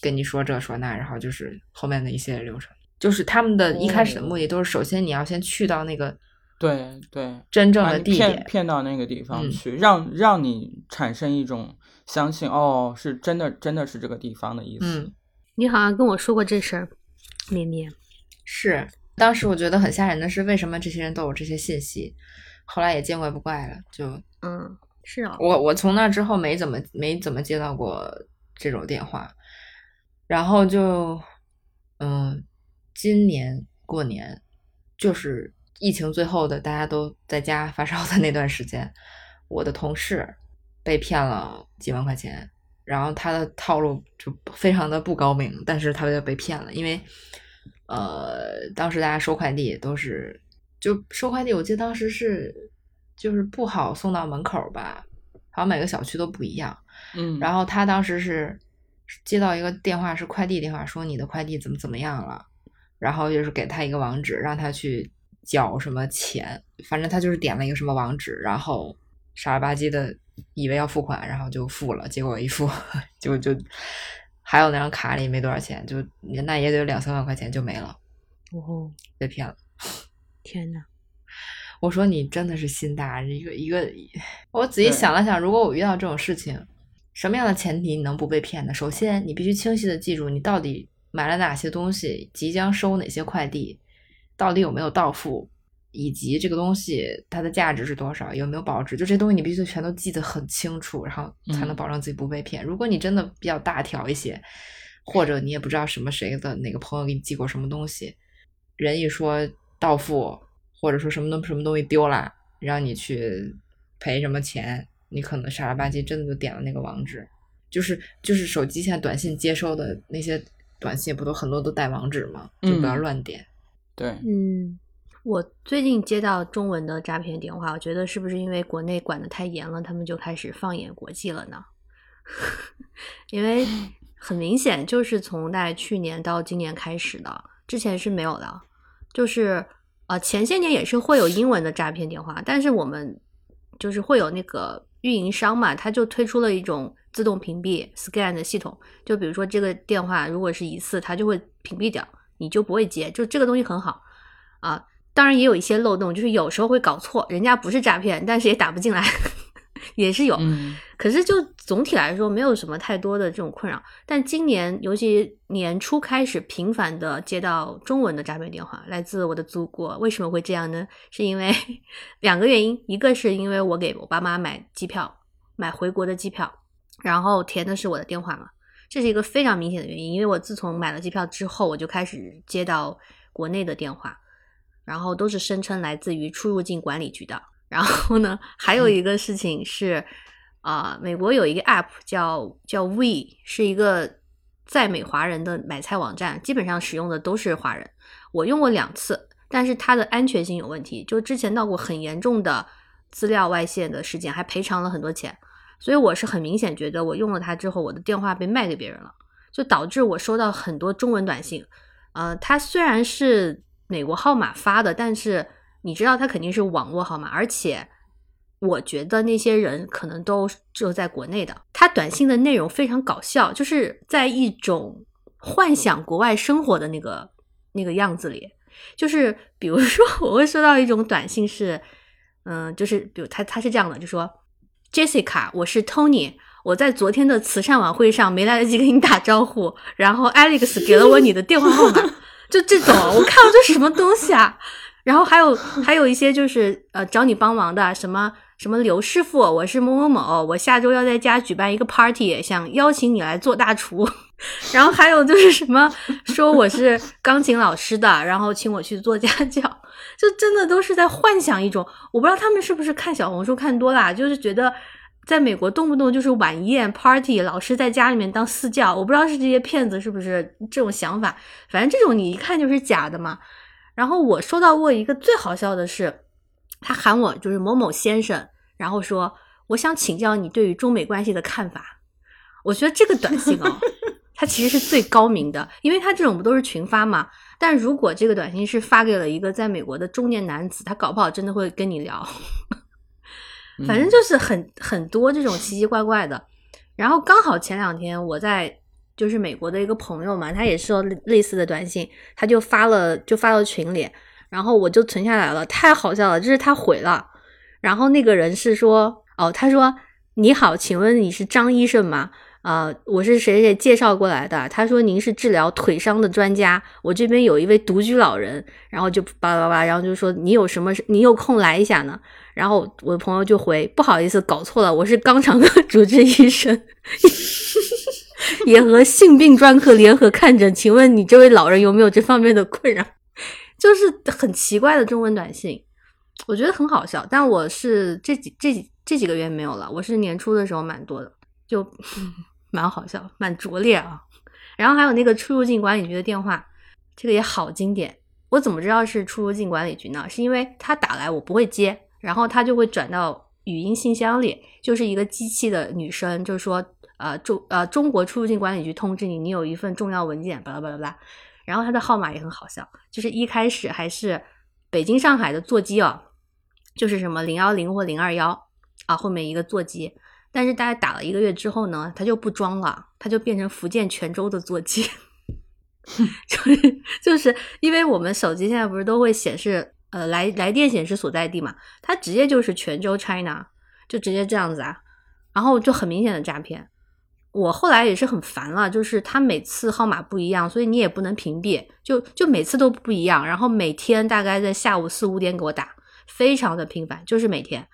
跟你说这说那，然后就是后面的一系列流程，就是他们的一开始的目的都是，首先你要先去到那个对对，真正的地点，骗到那个地方嗯。去，让让你产生一种相信，哦，是真的，真的是这个地方的意思。嗯，你好像跟我说过这事儿，咩咩，是，当时我觉得很吓人的是，为什么这些人都有这些信息？后来也见怪不怪了，就嗯，是啊，我我从那之后没怎么没怎么接到过这种电话，然后就嗯，今年过年就是疫情最后的大家都在家发烧的那段时间，我的同事被骗了几万块钱，然后他的套路就非常的不高明，但是他就被骗了，因为呃，当时大家收快递都是就收快递，我记得当时是就是不好送到门口吧，好像每个小区都不一样。嗯，然后他当时是接到一个电话，是快递电话，说你的快递怎么怎么样了，然后就是给他一个网址，让他去缴什么钱，反正他就是点了一个什么网址，然后傻了吧唧的以为要付款，然后就付了，结果一付 就就还有那张卡里没多少钱，就那也得两三万块钱就没了，哦，被骗了。天呐，我说你真的是心大，一个一个，我仔细想了想，如果我遇到这种事情，什么样的前提你能不被骗呢？首先，你必须清晰的记住你到底买了哪些东西，即将收哪些快递，到底有没有到付，以及这个东西它的价值是多少，有没有保值，就这东西你必须全都记得很清楚，然后才能嗯保证自己不被骗。如果你真的比较大条一些，或者你也不知道什么谁的哪个朋友给你寄过什么东西，人一说到付，或者说什么东什么东西丢了，让你去赔什么钱，你可能傻了吧唧真的就点了那个网址，就是就是手机现在短信接收的那些短信不都很多都带网址吗？就不要嗯乱点。对，嗯，我最近接到中文的诈骗电话，我觉得是不是因为国内管得太严了，他们就开始放眼国际了呢？因为很明显就是从大概去年到今年开始的，之前是没有的。就是呃前些年也是会有英文的诈骗电话，但是我们就是会有那个运营商嘛，他就推出了一种自动屏蔽 scan 的系统，就比如说这个电话如果是疑似，它就会屏蔽掉，你就不会接，就这个东西很好啊。当然也有一些漏洞，就是有时候会搞错，人家不是诈骗，但是也打不进来，也是有。嗯可是就总体来说，没有什么太多的这种困扰。但今年，尤其年初开始，频繁的接到中文的诈骗电话，来自我的祖国。为什么会这样呢？是因为两个原因，一个是因为我给我爸妈买机票，买回国的机票，然后填的是我的电话嘛，这是一个非常明显的原因。因为我自从买了机票之后，我就开始接到国内的电话，然后都是声称来自于出入境管理局的。然后呢，还有一个事情是，啊、美国有一个 app 叫叫 We，是一个在美华人的买菜网站，基本上使用的都是华人。我用过两次，但是它的安全性有问题，就之前闹过很严重的资料外泄的事件，还赔偿了很多钱。所以我是很明显觉得，我用了它之后，我的电话被卖给别人了，就导致我收到很多中文短信。呃，它虽然是美国号码发的，但是你知道它肯定是网络号码，而且我觉得那些人可能都只有在国内的。他短信的内容非常搞笑，就是在一种幻想国外生活的那个那个样子里。就是比如说，我会收到一种短信是，嗯、就是比如他他是这样的，就说 Jessica，我是 Tony。我在昨天的慈善晚会上没来得及跟你打招呼，然后 Alex 给了我你的电话号码，就这种，我看到这什么东西啊？然后还有还有一些就是呃找你帮忙的，什么什么刘师傅，我是某某某，我下周要在家举办一个 party，想邀请你来做大厨。然后还有就是什么说我是钢琴老师的，然后请我去做家教，就真的都是在幻想一种，我不知道他们是不是看小红书看多了，就是觉得在美国动不动就是晚宴 party，老师在家里面当私教，我不知道是这些骗子是不是这种想法，反正这种你一看就是假的嘛。然后我收到过一个最好笑的是，他喊我就是某某先生，然后说我想请教你对于中美关系的看法。我觉得这个短信哦，它其实是最高明的，因为他这种不都是群发嘛。但如果这个短信是发给了一个在美国的中年男子，他搞不好真的会跟你聊。反正就是很很多这种奇奇怪怪的。然后刚好前两天我在就是美国的一个朋友嘛，他也收到类类似的短信，他就发了就发到群里，然后我就存下来了，太好笑了，就是他回了，然后那个人是说哦，他说你好，请问你是张医生吗？呃，我是谁谁介绍过来的？他说您是治疗腿伤的专家，我这边有一位独居老人，然后就叭叭叭，然后就说你有什么，你有空来一下呢？然后我的朋友就回不好意思，搞错了，我是肛肠科主治医生，也和性病专科联合看诊，请问你这位老人有没有这方面的困扰？就是很奇怪的中文短信，我觉得很好笑，但我是这几这几这几个月没有了，我是年初的时候蛮多的，就。蛮好笑，蛮拙劣啊。然后还有那个出入境管理局的电话，这个也好经典。我怎么知道是出入境管理局呢？是因为他打来我不会接，然后他就会转到语音信箱里，就是一个机器的女生，就是说呃中呃中国出入境管理局通知你，你有一份重要文件，巴拉巴拉巴拉。然后他的号码也很好笑，就是一开始还是北京上海的座机哦，就是什么零幺零或零二幺啊，后面一个座机。但是大概打了一个月之后呢，他就不装了，他就变成福建泉州的座机，就是就是因为我们手机现在不是都会显示呃来来电显示所在地嘛，他直接就是泉州 China，就直接这样子啊，然后就很明显的诈骗。我后来也是很烦了，就是他每次号码不一样，所以你也不能屏蔽，就就每次都不一样，然后每天大概在下午四五点给我打，非常的频繁，就是每天。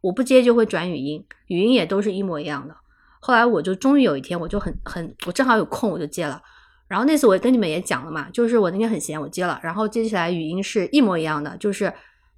我不接就会转语音，语音也都是一模一样的。后来我就终于有一天，我就很很，我正好有空，我就接了。然后那次我跟你们也讲了嘛，就是我那天很闲，我接了，然后接起来语音是一模一样的，就是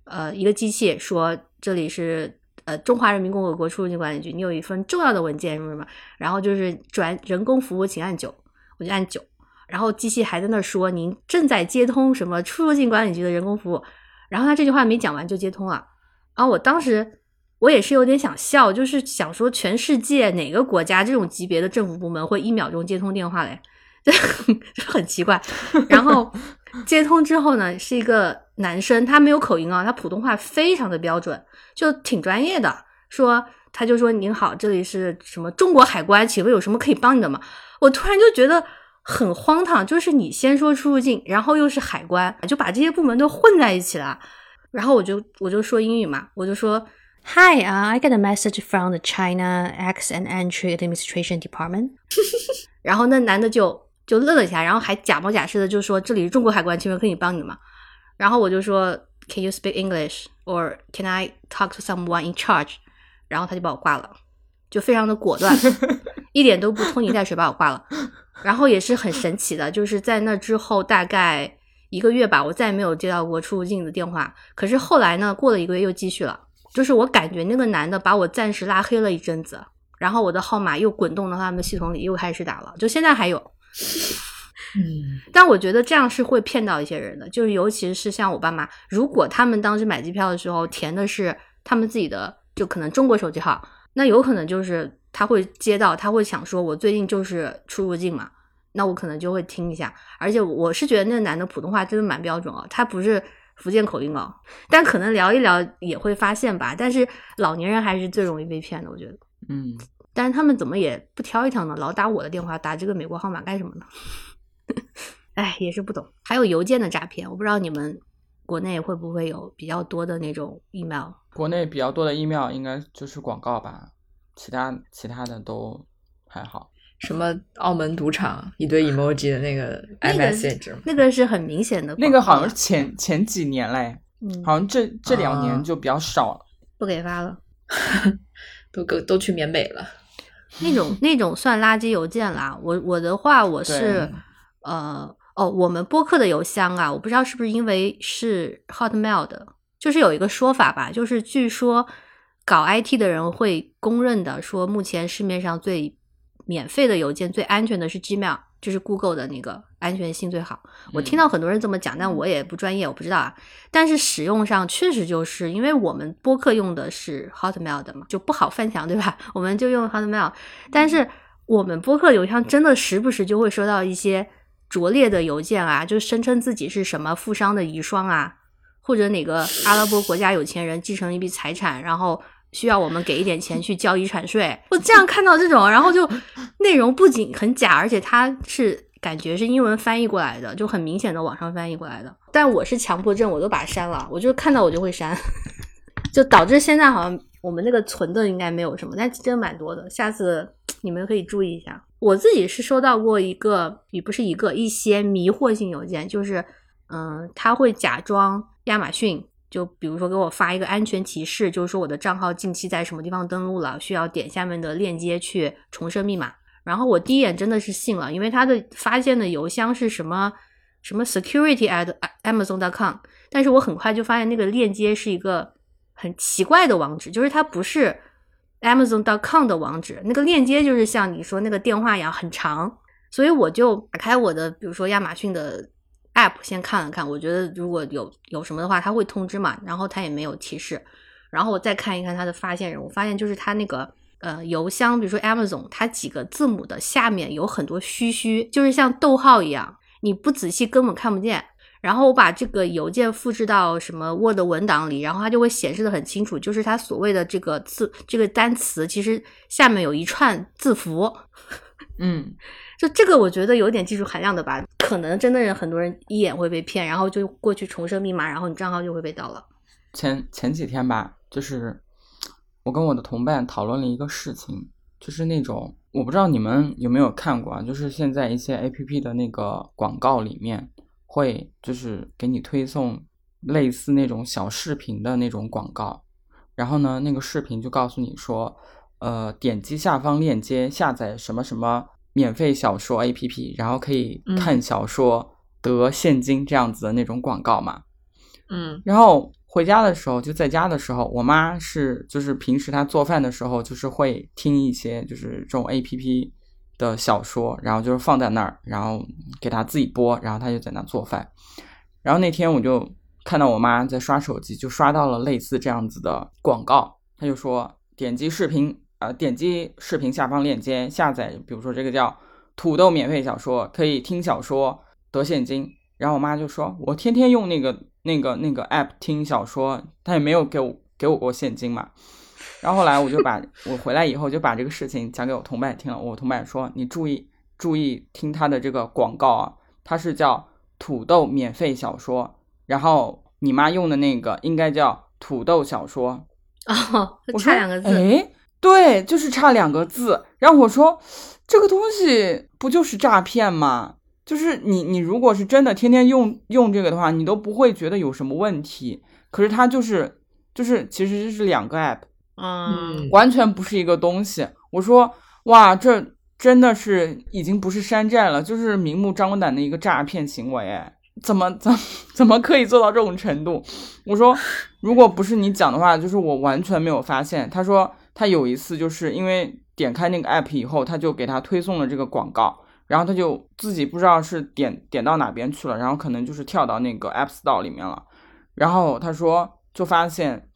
呃一个机器说这里是呃中华人民共和国出入境管理局，你有一份重要的文件什么什么，然后就是转人工服务，请按九，我就按九，然后机器还在那说您正在接通什么出入境管理局的人工服务，然后他这句话没讲完就接通了，然后我当时。我也是有点想笑，就是想说，全世界哪个国家这种级别的政府部门会一秒钟接通电话嘞？就很奇怪。然后接通之后呢，是一个男生，他没有口音啊，他普通话非常的标准，就挺专业的。说他就说您好，这里是什么中国海关，请问有什么可以帮你的吗？我突然就觉得很荒唐，就是你先说出入境，然后又是海关，就把这些部门都混在一起了。然后我就我就说英语嘛，我就说。Hi, uh, I got a message from the China X and Entry Administration Department. 然后那男的就就愣了一下，然后还假模假式的就说：“这里是中国海关，请问可以帮你吗？”然后我就说：“Can you speak English or can I talk to someone in charge？” 然后他就把我挂了，就非常的果断，一点都不拖泥带水把我挂了。然后也是很神奇的，就是在那之后大概一个月吧，我再也没有接到过出入境的电话。可是后来呢，过了一个月又继续了。就是我感觉那个男的把我暂时拉黑了一阵子，然后我的号码又滚动到他们系统里，又开始打了，就现在还有。嗯，但我觉得这样是会骗到一些人的，就是尤其是像我爸妈，如果他们当时买机票的时候填的是他们自己的，就可能中国手机号，那有可能就是他会接到，他会想说，我最近就是出入境嘛，那我可能就会听一下。而且我是觉得那个男的普通话真的蛮标准哦，他不是。福建口音哦，但可能聊一聊也会发现吧。但是老年人还是最容易被骗的，我觉得。嗯，但是他们怎么也不挑一挑呢？老打我的电话，打这个美国号码干什么呢？哎，也是不懂。还有邮件的诈骗，我不知道你们国内会不会有比较多的那种 email。国内比较多的 email 应该就是广告吧，其他其他的都还好。什么澳门赌场一堆 emoji 的那个 iMessage，那个是很明显的。那个好像是前前几年嘞，嗯，好像这这两年就比较少了，不给发了，都都都去缅北了。那种那种算垃圾邮件啦。我我的话，我是呃哦，我们播客的邮箱啊，我不知道是不是因为是 Hotmail 的，就是有一个说法吧，就是据说搞 IT 的人会公认的说，目前市面上最。免费的邮件最安全的是 Gmail，就是 Google 的那个安全性最好。我听到很多人这么讲，但我也不专业，我不知道啊。但是使用上确实就是因为我们播客用的是 Hotmail 的嘛，就不好翻墙，对吧？我们就用 Hotmail。但是我们播客邮箱真的时不时就会收到一些拙劣的邮件啊，就声称自己是什么富商的遗孀啊，或者哪个阿拉伯国家有钱人继承一笔财产，然后。需要我们给一点钱去交遗产税，我这样看到这种，然后就内容不仅很假，而且它是感觉是英文翻译过来的，就很明显的网上翻译过来的。但我是强迫症，我都把它删了，我就看到我就会删，就导致现在好像我们那个存的应该没有什么，但真的蛮多的。下次你们可以注意一下。我自己是收到过一个，也不是一个，一些迷惑性邮件，就是，嗯，他会假装亚马逊，就比如说给我发一个安全提示，就是说我的账号近期在什么地方登录了，需要点下面的链接去重设密码。然后我第一眼真的是信了，因为他的发现的邮箱是什么什么 security at amazon dot com 但是我很快就发现那个链接是一个很奇怪的网址，就是它不是 amazon dot com 的网址，那个链接就是像你说那个电话一样很长，所以我就打开我的比如说亚马逊的 app 先看了看，我觉得如果有有什么的话，它会通知嘛，然后它也没有提示，然后我再看一看它的发现人，我发现就是它那个。呃，邮箱，比如说 Amazon，它几个字母的下面有很多虚虚，就是像逗号一样，你不仔细根本看不见。然后我把这个邮件复制到什么 Word 文档里，然后它就会显示的很清楚，就是它所谓的这个字、这个单词，其实下面有一串字符。嗯，就这个我觉得有点技术含量的吧，可能真的人很多人一眼会被骗，然后就过去重设密码，然后你账号就会被盗了。前前几天吧，就是。我跟我的同伴讨论了一个事情，就是那种我不知道你们有没有看过啊，就是现在一些 A P P 的那个广告里面会就是给你推送类似那种小视频的那种广告，然后呢，那个视频就告诉你说，呃，点击下方链接下载什么什么免费小说 A P P，然后可以看小说得现金这样子的那种广告嘛，嗯，然后。回家的时候，就在家的时候，我妈是就是平时她做饭的时候，就是会听一些就是这种 A P P 的小说，然后就是放在那儿，然后给她自己播，然后她就在那做饭。然后那天我就看到我妈在刷手机，就刷到了类似这样子的广告，她就说点击视频，呃，点击视频下方链接下载，比如说这个叫土豆免费小说，可以听小说得现金。然后我妈就说，我天天用那个。那个那个 app 听小说，她也没有给我给我过现金嘛。然后后来我就把我回来以后就把这个事情讲给我同伴听了。我同伴说：“你注意注意听他的这个广告啊，他是叫土豆免费小说。然后你妈用的那个应该叫土豆小说。”哦，差两个字。哎，对，就是差两个字。然后我说：“这个东西不就是诈骗吗？”就是你，你如果是真的天天用用这个的话，你都不会觉得有什么问题。可是它就是，就是其实是两个 app，嗯，完全不是一个东西。我说，哇，这真的是已经不是山寨了，就是明目张胆的一个诈骗行为。哎，怎么怎怎么可以做到这种程度？我说，如果不是你讲的话，就是我完全没有发现。他说他有一次就是因为点开那个 app 以后，他就给他推送了这个广告。然后他就自己不知道是点点到哪边去了，然后可能就是跳到那个 App Store 里面了。然后他说，就发现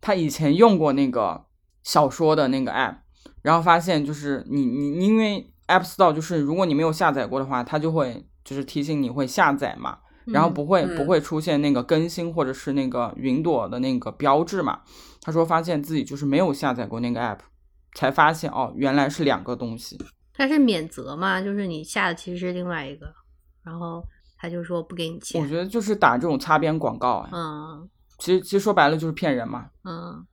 他以前用过那个小说的那个 App，然后发现就是你你因为 App Store 就是如果你没有下载过的话，它就会就是提醒你会下载嘛，然后不会不会出现那个更新或者是那个云朵的那个标志嘛。他说发现自己就是没有下载过那个 App，才发现哦，原来是两个东西。他是免责嘛，就是你下的其实是另外一个，然后他就说不给你钱。我觉得就是打这种擦边广告，嗯，其实其实说白了就是骗人嘛，嗯，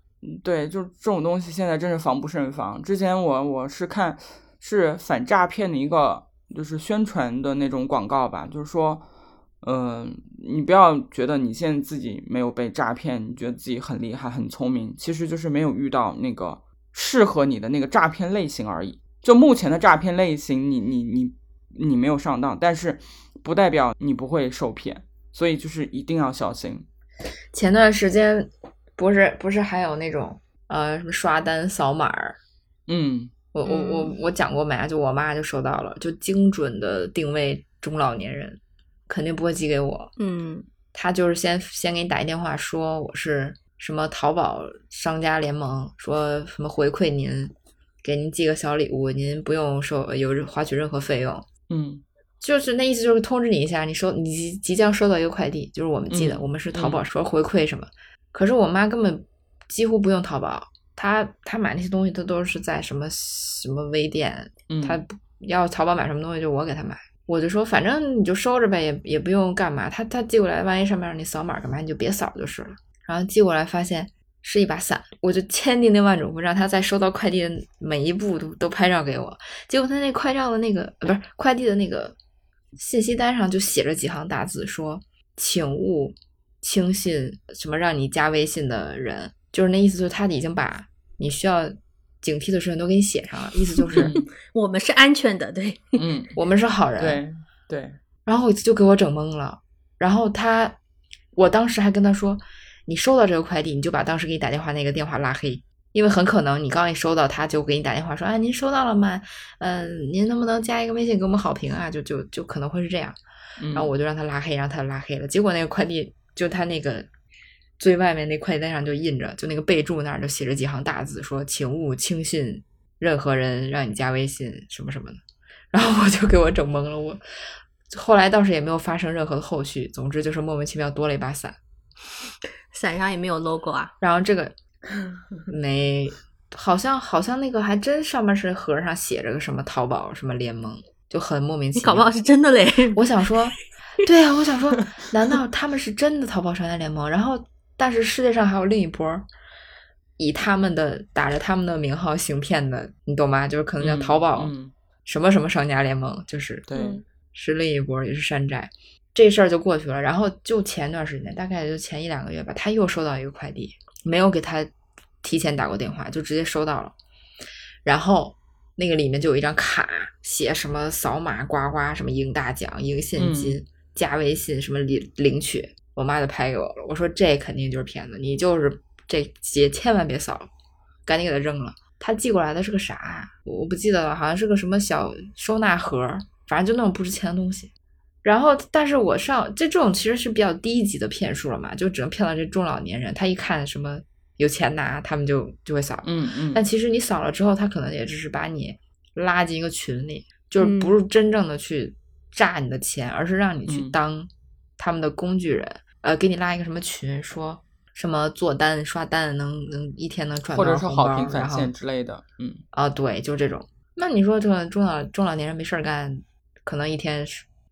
对，就这种东西现在真是防不胜防。之前我我是看是反诈骗的一个就是宣传的那种广告吧，就是说，嗯，你不要觉得你现在自己没有被诈骗，你觉得自己很厉害很聪明，其实就是没有遇到那个适合你的那个诈骗类型而已。就目前的诈骗类型，你你你你没有上当，但是不代表你不会受骗，所以就是一定要小心。前段时间不是不是还有那种呃什么刷单扫码儿，嗯，我我我我讲过没啊？就我妈就收到了，就精准的定位中老年人，肯定不会寄给我。嗯，他就是先先给你打一电话，说我是什么淘宝商家联盟，说什么回馈您。给您寄个小礼物，您不用收有花取任何费用。嗯，就是那意思，就是通知你一下，你收你即即将收到一个快递，就是我们寄的，我们是淘宝说回馈什么。可是我妈根本几乎不用淘宝，她她买那些东西，她都是在什么什么微店，她要淘宝买什么东西就我给她买，我就说反正你就收着呗，也也不用干嘛。他他寄过来，万一上面让你扫码干嘛，你就别扫就是了。然后寄过来发现。是一把伞，我就千叮咛万嘱咐，让他在收到快递的每一步都都拍照给我。结果他那快照的那个不是快递的那个信息单上就写着几行大字，说请勿轻信什么让你加微信的人，就是那意思，就是他已经把你需要警惕的事情都给你写上了，意思就是 我们是安全的，对，嗯，我们是好人。对对，然后就给我整懵了。然后他，我当时还跟他说，你收到这个快递，你就把当时给你打电话那个电话拉黑，因为很可能你刚一收到，他就给你打电话说，啊，您收到了吗？嗯、您能不能加一个微信给我们好评啊？就就就可能会是这样。然然后我就让他拉黑，让他拉黑了。结果那个快递就他那个最外面那快递单上就印着，就那个备注那儿就写着几行大字，说请勿轻信任何人让你加微信什么什么的。然后我就给我整懵了，我后来倒是也没有发生任何的后续。总之就是莫名其妙多了一把伞，伞上也没有 logo 啊。然后这个 没好像好像那个还真上面是盒上写着个什么淘宝什么联盟，就很莫名其妙。你搞不好是真的嘞。我想说，对啊，我想说，难道他们是真的淘宝商家联盟？然后，但是世界上还有另一波儿以他们的打着他们的名号行骗的，你懂吗？就是可能叫淘宝嗯，什么什么商家联盟，就是对，嗯是另一波，也是山寨。这事儿就过去了，然后就前段时间，大概就前一两个月吧，他又收到一个快递，没有给他提前打过电话，就直接收到了。然后那个里面就有一张卡，写什么扫码刮刮，什么赢大奖、赢现金、加微信，什么领领取。我妈就拍给我了，我说这肯定就是骗子，你就是这姐千万别扫，赶紧给他扔了。他寄过来的是个啥呀？我我不记得了，好像是个什么小收纳盒，反正就那种不值钱的东西。然后，但是我上这这种其实是比较低级的骗术了嘛，就只能骗到这中老年人。他一看什么有钱拿，他们就就会扫。嗯嗯，但其实你扫了之后，他可能也只是把你拉进一个群里，就是嗯不是真正的去诈你的钱，而是让你去嗯当他们的工具人。呃，给你拉一个什么群，说什么做单刷单能能一天能赚或者是好评返现之类的，嗯啊，对，就这种。那你说这个中老中老年人没事儿干，可能一天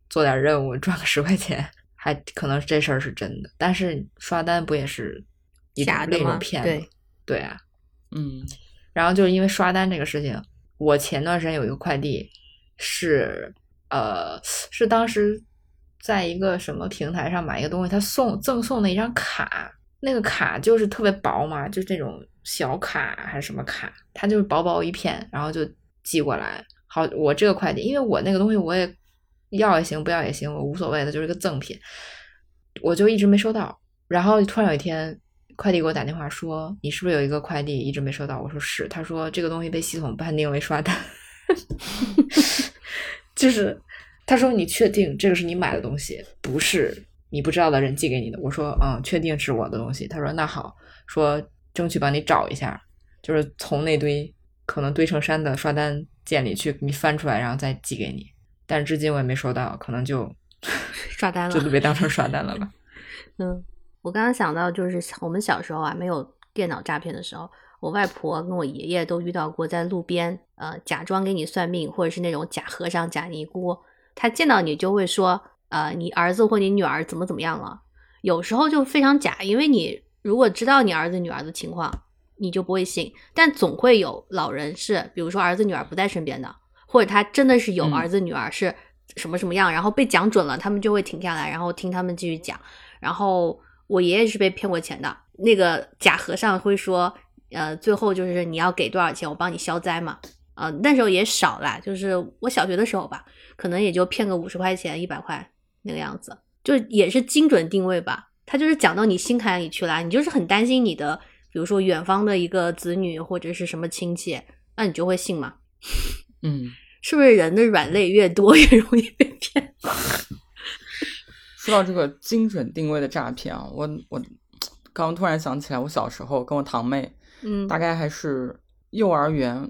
做点任务赚个十块钱，还可能这事儿是真的。但是刷单不也是一种另一假的吗种骗？对对啊。嗯然后就是因为刷单这个事情，我前段时间有一个快递是呃是当时在一个什么平台上买一个东西，他送赠送的一张卡，那个卡就是特别薄嘛，就是那种小卡还是什么卡，它就是薄薄一片，然后就寄过来。好，我这个快递，因为我那个东西我也要也行，不要也行，我无所谓的，就是一个赠品，我就一直没收到。然后突然有一天，快递给我打电话说：“你是不是有一个快递一直没收到？”我说是。他说这个东西被系统判定为刷单，就是他说你确定这个是你买的东西，不是你不知道的人寄给你的？我说嗯，确定是我的东西。他说那好，说争取帮你找一下，就是从那堆可能堆成山的刷单件里去给你翻出来，然后再寄给你。但是至今我也没收到，可能就 刷单了就都被当成刷单了吧。嗯，我刚刚想到，就是我们小时候啊，没有电脑诈骗的时候，我外婆跟我爷爷都遇到过在路边，呃，假装给你算命，或者是那种假和尚、假尼姑，他见到你就会说，呃，你儿子或你女儿怎么怎么样了。有时候就非常假，因为你如果知道你儿子女儿的情况，你就不会信。但总会有老人是，比如说儿子女儿不在身边的，或者他真的是有嗯儿子女儿是什么什么样，然后被讲准了，他们就会停下来，然后听他们继续讲。然后我爷爷是被骗过钱的，那个假和尚会说，呃，最后就是你要给多少钱，我帮你消灾嘛。呃，那时候也少啦，就是我小学的时候吧，可能也就骗个五十块钱、一百块那个样子，就也是精准定位吧。他就是讲到你心坎里去了，你就是很担心你的，比如说远方的一个子女或者是什么亲戚，那你就会信嘛。嗯，是不是人的软肋越多越容易被骗？说到这个精准定位的诈骗啊，我我刚刚突然想起来，我小时候跟我堂妹，嗯大概还是幼儿园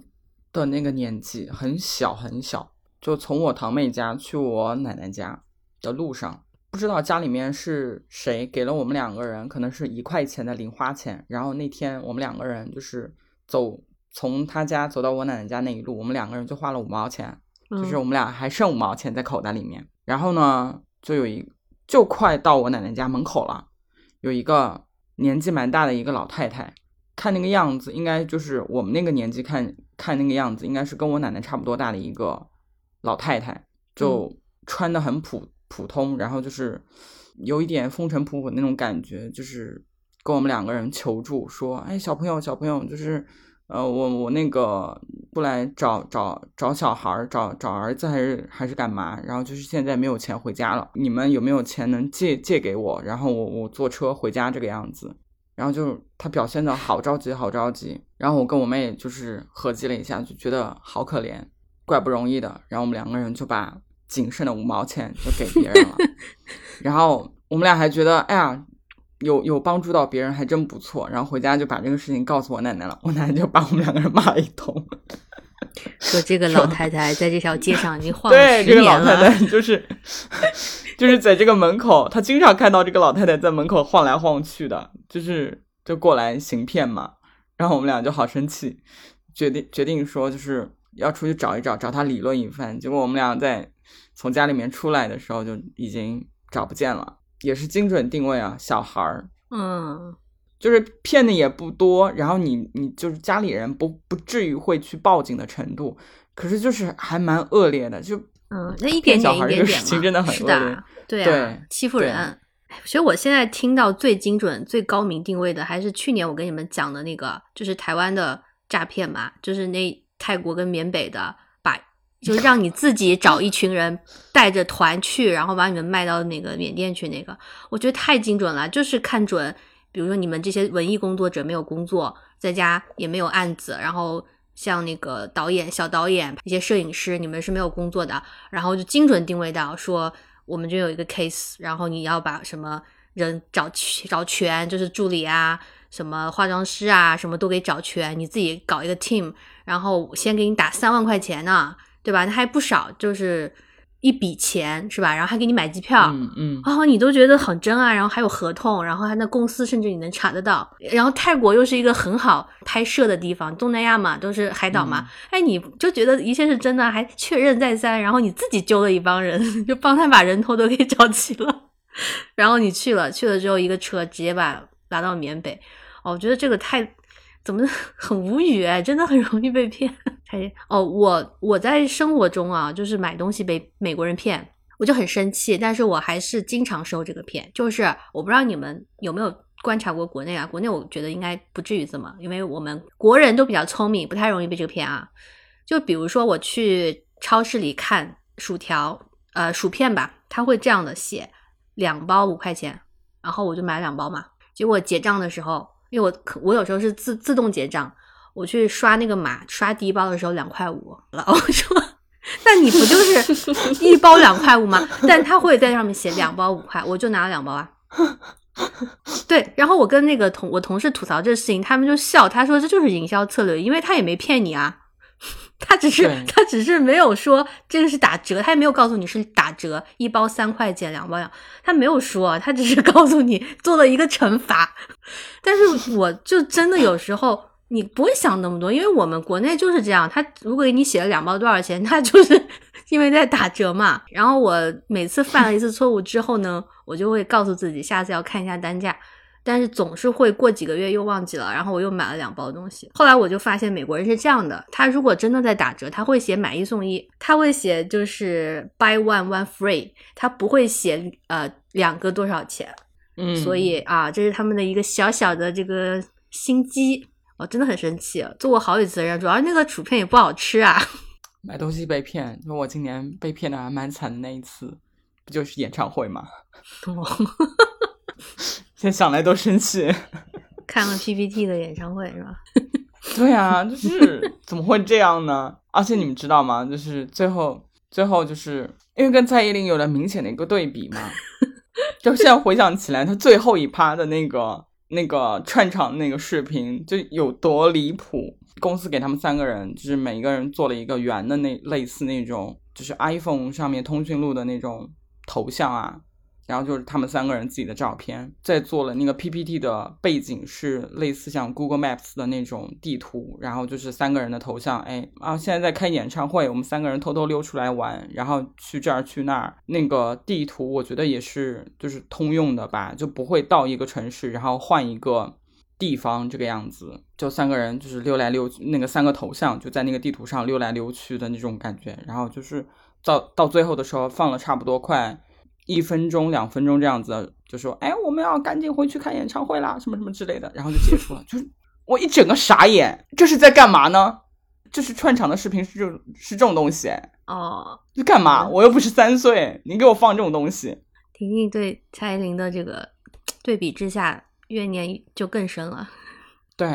的那个年纪，很小很小，就从我堂妹家去我奶奶家的路上，不知道家里面是谁给了我们两个人，可能是一块钱的零花钱。然后那天我们两个人就是走从他家走到我奶奶家那一路，我们两个人就花了五毛钱，就是嗯我们俩还剩五毛钱在口袋里面。然后呢，就有一就快到我奶奶家门口了，有一个年纪蛮大的一个老太太，看那个样子，应该就是我们那个年纪看看那个样子，应该是跟我奶奶差不多大的一个老太太，就穿的很普普通，然后就是有一点风尘仆仆那种感觉，就是跟我们两个人求助说：“哎，小朋友，小朋友，就是。”呃，我我那个过来找找找小孩儿，找找儿子还是还是干嘛？然后就是现在没有钱回家了，你们有没有钱能借借给我？然后我我坐车回家这个样子。然后就他表现的好着急，好着急。然后我跟我妹就是合计了一下，就觉得好可怜，怪不容易的。然后我们两个人就把仅剩的五毛钱就给别人了。然后我们俩还觉得，哎呀。有有帮助到别人还真不错，然后回家就把这个事情告诉我奶奶了，我奶奶就把我们两个人骂了一通，说这个老太太在这条街上已经晃了对，十这个老。太太就是 就是在这个门口，她经常看到这个老太太在门口晃来晃去的，就是就过来行骗嘛。然后我们俩就好生气，决定决定说就是要出去找一找，找她理论一番。结果我们俩在从家里面出来的时候就已经找不见了。也是精准定位啊，小孩儿嗯，就是骗的也不多，然后你你就是家里人不不至于会去报警的程度，可是就是还蛮恶劣的，就嗯，那一点点一点点嘛，情真的很是恶劣的，对啊，欺负人。哎所以我现在听到最精准、最高明定位的，还是去年我跟你们讲的那个，就是台湾的诈骗嘛，就是那泰国跟缅北的，把就让你自己找一群人带着团去，然后把你们卖到那个缅甸去，那个我觉得太精准了，就是看准，比如说你们这些文艺工作者没有工作，在家也没有案子，然后像那个导演、小导演、一些摄影师，你们是没有工作的，然后就精准定位到说，我们这有一个 case，然后你要把什么人找齐找全，就是助理啊、什么化妆师啊，什么都给找全，你自己搞一个 team，然后先给你打三万块钱呢，对吧？那还不少，就是一笔钱是吧？然后还给你买机票，嗯嗯，啊、你都觉得很真啊，然后还有合同，然后他那公司甚至你能查得到，然后泰国又是一个很好拍摄的地方，东南亚嘛都是海岛嘛，哎，你就觉得一切是真的，还确认再三，然后你自己揪了一帮人，就帮他把人头都给找齐了，然后你去了，去了之后一个车直接把拉到缅北，哦，我觉得这个太怎么 很无语哎，真的很容易被骗。哎哦，我我在生活中啊，就是买东西被美国人骗，我就很生气，但是我还是经常受这个骗。就是我不知道你们有没有观察过国内啊？国内我觉得应该不至于这么，因为我们国人都比较聪明，不太容易被这个骗啊。就比如说我去超市里看薯条，呃，薯片吧，它会这样的写，两包五块钱，然后我就买两包嘛。结果结账的时候，因为我可我有时候是自自动结账，我去刷那个码，刷第一包的时候两块五了，我说。那你不就是 一包两块五吗？但他会在上面写两包五块，我就拿了两包啊。对，然后我跟那个同我同事吐槽这事情，他们就笑，他说这就是营销策略，因为他也没骗你啊，他只是他只是没有说这个是打折，他也没有告诉你是打折，一包三块钱，两包两，他没有说，他只是 告诉你做了一个惩罚。但是我就真的有时候你不会想那么多，因为我们国内就是这样，他如果给你写了两包多少钱，他就是 因为在打折嘛。然后我每次犯了一次错误之后呢，我就会告诉自己下次要看一下单价。但是总是会过几个月又忘记了，然后我又买了两包东西。后来我就发现美国人是这样的，他如果真的在打折，他会写买一送一，他会写就是 buy one one free，他不会写呃两个多少钱。嗯，所以啊，这是他们的一个小小的这个心机，我真的很生气，做过好几次人，主要那个薯片也不好吃啊。买东西被骗，因为我今年被骗的还蛮惨的那一次，不就是演唱会吗？现在想来都生气。看了 PPT 的演唱会是吧？对啊，就是怎么会这样呢？而且你们知道吗？就是最后最后就是因为跟蔡依林有了明显的一个对比嘛，就现在回想起来，他最后一趴的那个那个串场那个视频就有多离谱。公司给他们三个人，就是每一个人做了一个圆的那类似那种，就是 iPhone 上面通讯录的那种头像啊，然后就是他们三个人自己的照片，在做了那个 PPT 的背景是类似像 Google Maps 的那种地图，然后就是三个人的头像，哎啊，现在在开演唱会，我们三个人偷偷溜出来玩，然后去这儿去那儿，那个地图我觉得也是就是通用的吧，就不会到一个城市然后换一个地方这个样子，就三个人就是溜来溜去，那个三个头像就在那个地图上溜来溜去的那种感觉。然后就是到到最后的时候，放了差不多快一分钟、两分钟这样子，就说：“哎，我们要赶紧回去看演唱会啦，什么什么之类的。”然后就结束了。就是我一整个傻眼，这是在干嘛呢？这是串场的视频是这是这种东西哦，这干嘛？我又不是三岁，你给我放这种东西。婷婷对蔡依林的这个对比之下。怨念就更深了，对，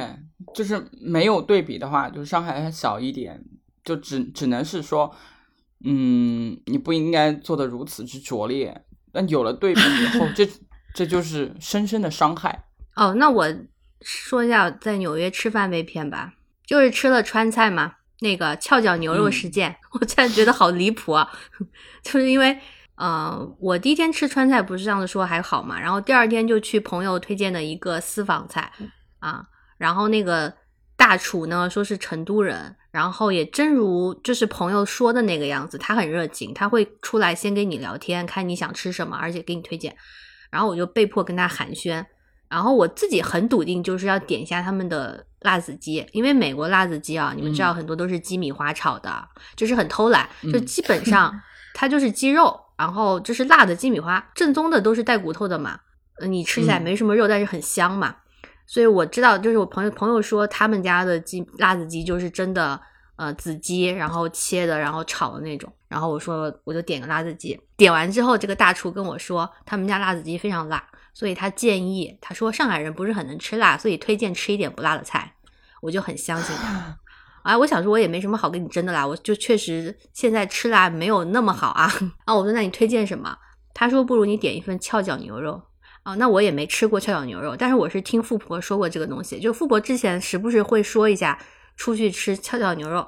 就是没有对比的话，就是伤害还小一点，就只只能是说，嗯，你不应该做的如此之拙劣。但有了对比以后，这这就是深深的伤害。哦，那我说一下在纽约吃饭被骗吧，就是吃了川菜嘛，那个翘脚牛肉事件，我突然觉得好离谱啊，就是因为。嗯，我第一天吃川菜不是上次说还好嘛，然后第二天就去朋友推荐的一个私房菜啊，然后那个大厨呢说是成都人，然后也真如就是朋友说的那个样子，他很热情，他会出来先跟你聊天，看你想吃什么，而且给你推荐，然后我就被迫跟他寒暄，然后我自己很笃定就是要点一下他们的辣子鸡，因为美国辣子鸡啊，你们知道很多都是鸡米花炒的，就是很偷懒，就基本上 它就是鸡肉。然后就是辣的鸡米花，正宗的都是带骨头的嘛，你吃起来没什么肉，但是很香嘛。所以我知道，就是我朋友朋友说他们家的鸡辣子鸡就是真的，呃，子鸡，然后切的，然后炒的那种。然后我说我就点个辣子鸡，点完之后，这个大厨跟我说他们家辣子鸡非常辣，所以他建议他说上海人不是很能吃辣，所以推荐吃一点不辣的菜。我就很相信他。啊，我想说，我也没什么好跟你争的啦，我就确实现在吃辣没有那么好啊。啊，我说那你推荐什么？他说不如你点一份翘脚牛肉啊。那我也没吃过跷脚牛肉，但是我是听富婆说过这个东西，就富婆之前时不时会说一下出去吃跷脚牛肉。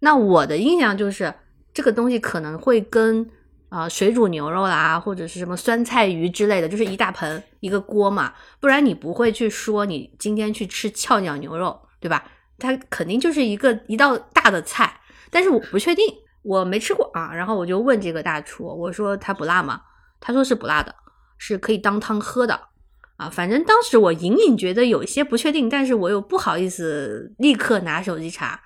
那我的印象就是这个东西可能会跟啊水煮牛肉啦，或者是什么酸菜鱼之类的，就是一大盆一个锅嘛，不然你不会去说你今天去吃跷脚牛肉，对吧？它肯定就是一个一道大的菜，但是我不确定，我没吃过啊。然后我就问这个大厨，我说它不辣吗？他说是不辣的，是可以当汤喝的啊。反正当时我隐隐觉得有一些不确定，但是我又不好意思立刻拿手机查，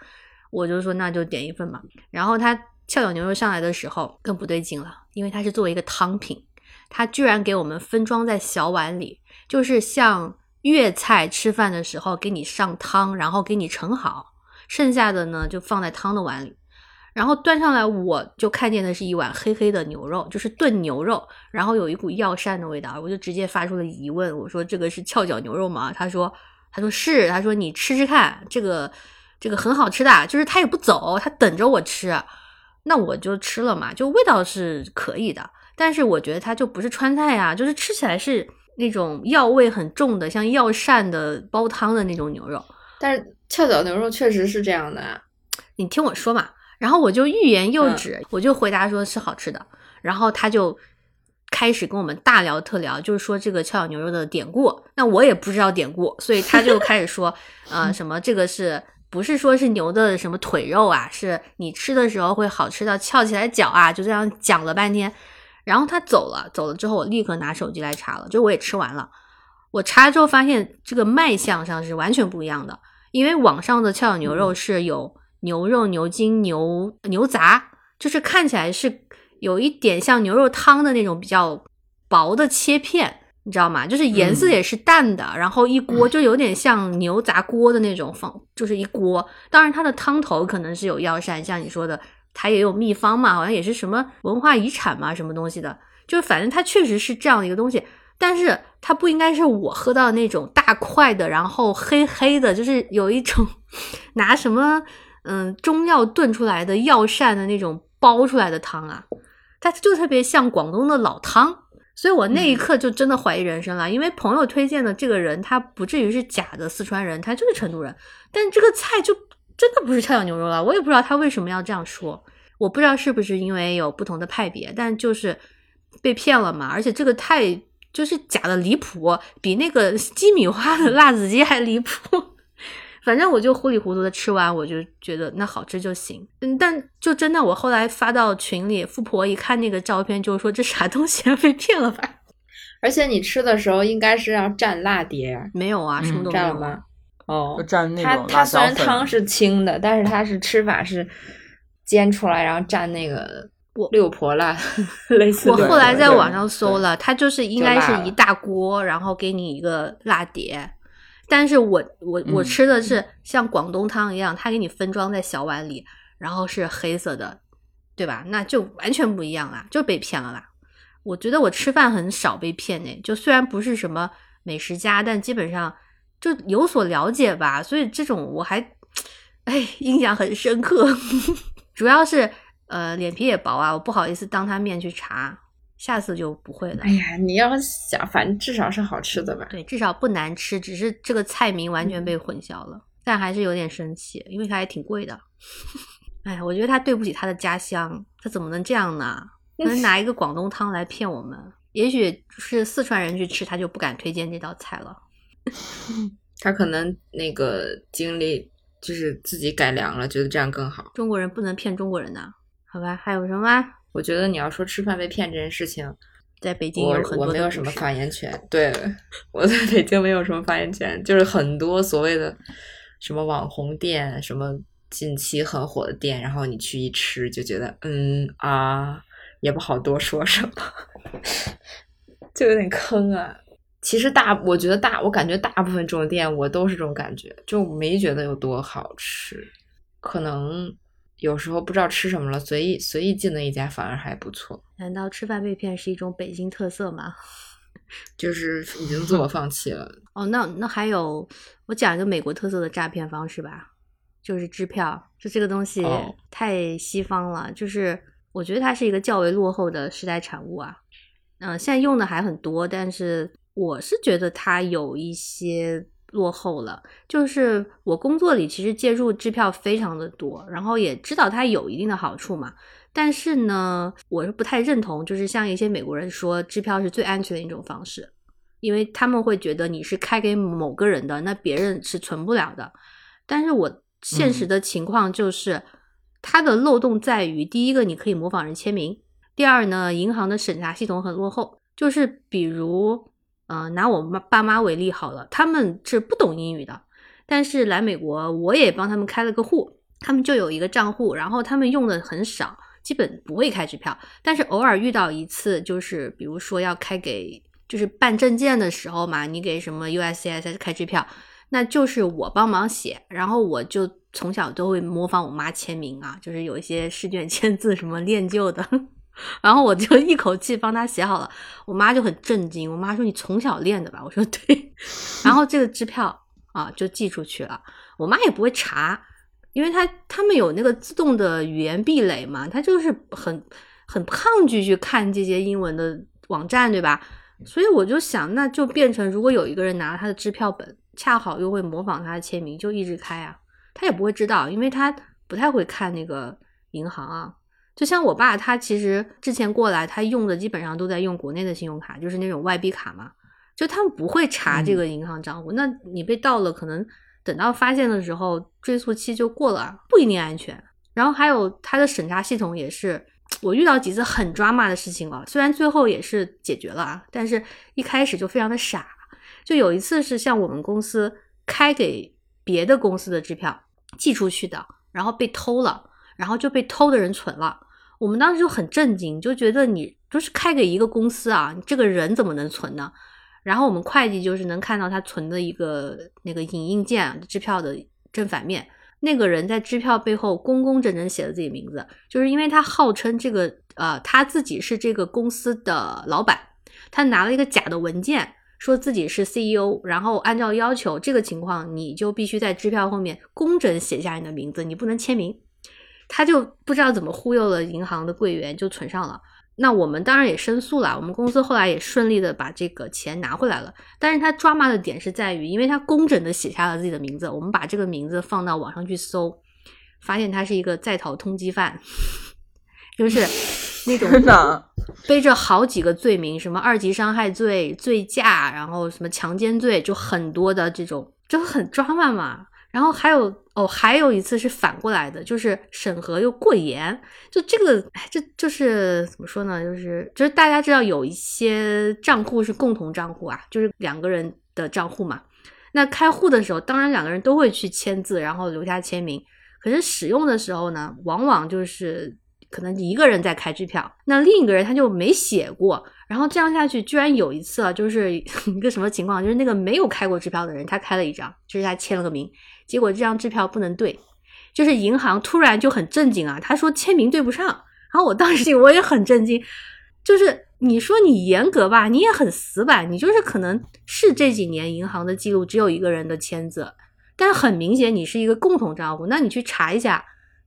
我就说那就点一份嘛。然后他翘脚牛肉上来的时候更不对劲了，因为它是作为一个汤品，他居然给我们分装在小碗里，就是像。粤菜吃饭的时候给你上汤，然后给你盛好，剩下的呢就放在汤的碗里，然后端上来，我就看见的是一碗黑黑的牛肉，就是炖牛肉，然后有一股药膳的味道，我就直接发出了疑问，我说这个是翘脚牛肉吗？他说，他说是，他说你吃吃看，这个这个很好吃的，就是他也不走，他等着我吃，那我就吃了嘛，就味道是可以的，但是我觉得它就不是川菜呀，就是吃起来是。那种药味很重的，像药膳的煲汤的那种牛肉，但是翘脚牛肉确实是这样的。你听我说嘛，然后我就欲言又止，我就回答说是好吃的。然后他就开始跟我们大聊特聊，就是说这个翘脚牛肉的典故。那我也不知道典故，所以他就开始说，呃，什么这个是不是说是牛的什么腿肉啊？是你吃的时候会好吃到翘起来脚啊？就这样讲了半天。然后他走了，走了之后，我立刻拿手机来查了，就我也吃完了。我查了之后发现，这个卖相上是完全不一样的。因为网上的翘脚牛肉是有牛肉、牛筋、牛牛杂，就是看起来是有一点像牛肉汤的那种比较薄的切片，你知道吗？就是颜色也是淡的，然后一锅就有点像牛杂锅的那种方，就是一锅。当然，它的汤头可能是有药膳，像你说的。它也有秘方嘛，好像也是什么文化遗产嘛，什么东西的，就是反正它确实是这样的一个东西，但是它不应该是我喝到那种大块的，然后黑黑的，就是有一种 拿什么嗯中药炖出来的药膳的那种煲出来的汤啊，它就特别像广东的老汤，所以我那一刻就真的怀疑人生了，因为朋友推荐的这个人他不至于是假的四川人，他就是成都人，但这个菜就。真的不是跷脚牛肉了，我也不知道他为什么要这样说，我不知道是不是因为有不同的派别，但就是被骗了嘛。而且这个太就是假的离谱，比那个鸡米花的辣子鸡还离谱。反正我就糊里糊涂的吃完，我就觉得那好吃就行。嗯，但就真的我后来发到群里，富婆一看那个照片，就说这啥东西啊，被骗了吧？而且你吃的时候应该是要蘸辣碟，没有啊，什么嗯都没有蘸了吗？？哦就，蘸那它种辣它虽然。汤是清的，但是它是吃法是煎出来，然后蘸那个我六婆辣，类似我后来在网上搜了，它就是应该是一大锅，然后给你一个辣碟。但是我我我嗯吃的是像广东汤一样，它给你分装在小碗里，然后是黑色的，对吧？那就完全不一样啦，就被骗了啦。我觉得我吃饭很少被骗呢，就虽然不是什么美食家，但基本上就有所了解吧，所以这种我还哎印象很深刻。主要是呃脸皮也薄啊，我不好意思当他面去查，下次就不会了。哎呀，你要想，反正至少是好吃的吧？对，至少不难吃，只是这个菜名完全被混淆了，但还是有点生气，因为它还挺贵的。哎，我觉得他对不起他的家乡，他怎么能这样呢？能拿一个广东汤来骗我们？也许是四川人去吃，他就不敢推荐这道菜了。他可能那个经历就是自己改良了，觉得这样更好。中国人不能骗中国人呐、好吧？还有什么？我觉得你要说吃饭被骗这件事情，在北京我有很多我没有什么发言权。对，我在北京没有什么发言权，就是很多所谓的什么网红店，什么近期很火的店，然后你去一吃就觉得，嗯啊，也不好多说什么，就有点坑啊。其实大，我觉得大，我感觉大部分这种店我都是这种感觉，就没觉得有多好吃，可能有时候不知道吃什么了，随意随意进的一家反而还不错。难道吃饭被骗是一种北京特色吗？就是已经自我放弃了。哦，那那还有，我讲一个美国特色的诈骗方式吧，就是支票。就这个东西哦太西方了，就是我觉得它是一个较为落后的时代产物啊。嗯、现在用的还很多，但是我是觉得它有一些落后了。就是我工作里其实接触支票非常的多，然后也知道它有一定的好处嘛。但是呢，我是不太认同，就是像一些美国人说，支票是最安全的一种方式。因为他们会觉得你是开给某个人的，那别人是存不了的。但是我现实的情况就是，它的漏洞在于，第一个你可以模仿人签名，第二呢，银行的审查系统很落后。就是比如，呃，拿我妈爸妈为例好了，他们是不懂英语的，但是来美国我也帮他们开了个户，他们就有一个账户，然后他们用的很少，基本不会开支票，但是偶尔遇到一次，就是比如说要开给。就是办证件的时候嘛，你给什么 USCIS 开支票，那就是我帮忙写，然后我就从小都会模仿我妈签名啊，就是有一些试卷签字什么练就的，然后我就 一口气帮她写好了，我妈就很震惊，我妈说你从小练的吧？我说对，然后这个支票啊就寄出去了，我妈也不会查，因为她他们有那个自动的语言壁垒嘛，她就是很很抗拒去看这些英文的网站，对吧？所以我就想，那就变成如果有一个人拿了他的支票本，恰好又会模仿他的签名，就一直开啊，他也不会知道，因为他不太会看那个银行啊。就像我爸，他其实之前过来，他用的基本上都在用国内的信用卡，就是那种外币卡嘛，就他们不会查这个银行账户。那你被盗了，可能等到发现的时候，追溯期就过了，不一定安全。然后还有他的审查系统也是。我遇到几次很抓马的事情了，虽然最后也是解决了啊，但是一开始就非常的傻。就有一次是像我们公司开给别的公司的支票寄出去的，然后被偷了，然后就被偷的人存了。我们当时就很震惊，就觉得你就是开给一个公司啊，你这个人怎么能存呢？然后我们会计就是能看到他存的一个那个影印件支票的正反面。那个人在支票背后工工整整写了自己名字，就是因为他号称这个呃他自己是这个公司的老板，他拿了一个假的文件，说自己是 CEO，然后按照要求，这个情况你就必须在支票后面工整写下你的名字，你不能签名。他就不知道怎么忽悠了银行的柜员，就存上了。那我们当然也申诉了，我们公司后来也顺利的把这个钱拿回来了。但是他抓马的点是在于，因为他工整的写下了自己的名字，我们把这个名字放到网上去搜，发现他是一个在逃通缉犯，就是 那种背着好几个罪名，什么二级伤害罪、醉驾，然后什么强奸罪，就很多的这种，就很抓马嘛。然后还有哦，还有一次是反过来的，就是审核又过严，就这个，哎，这就是怎么说呢？就是就是大家知道有一些账户是共同账户啊，就是两个人的账户嘛。那开户的时候，当然两个人都会去签字，然后留下签名。可是使用的时候呢，往往就是可能一个人在开支票，那另一个人他就没写过，然后这样下去，居然有一次啊，就是 一个什么情况？就是那个没有开过支票的人，他开了一张，就是他签了个名，结果这张支票不能对，就是银行突然就很震惊啊，他说签名对不上，然后我当时 我也很震惊，就是你说你严格吧，你也很死板，你就是可能是这几年银行的记录只有一个人的签字。但是很明显，你是一个共同账户，那你去查一下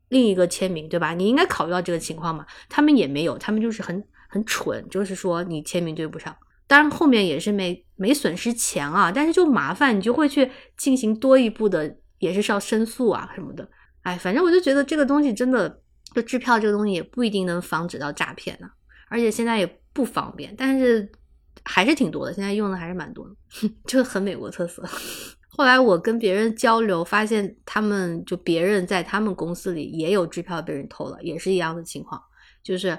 另一个签名，对吧？你应该考虑到这个情况嘛。他们也没有，他们就是很很蠢，就是说你签名对不上。当然后面也是没没损失钱啊，但是就麻烦，你就会去进行多一步的，也是是要申诉啊什么的。哎，反正我就觉得这个东西真的，就支票这个东西也不一定能防止到诈骗呢，而且现在也不方便，但是还是挺多的，现在用的还是蛮多的，就很美国特色。后来我跟别人交流，发现他们就别人在他们公司里也有支票被人偷了，也是一样的情况。就是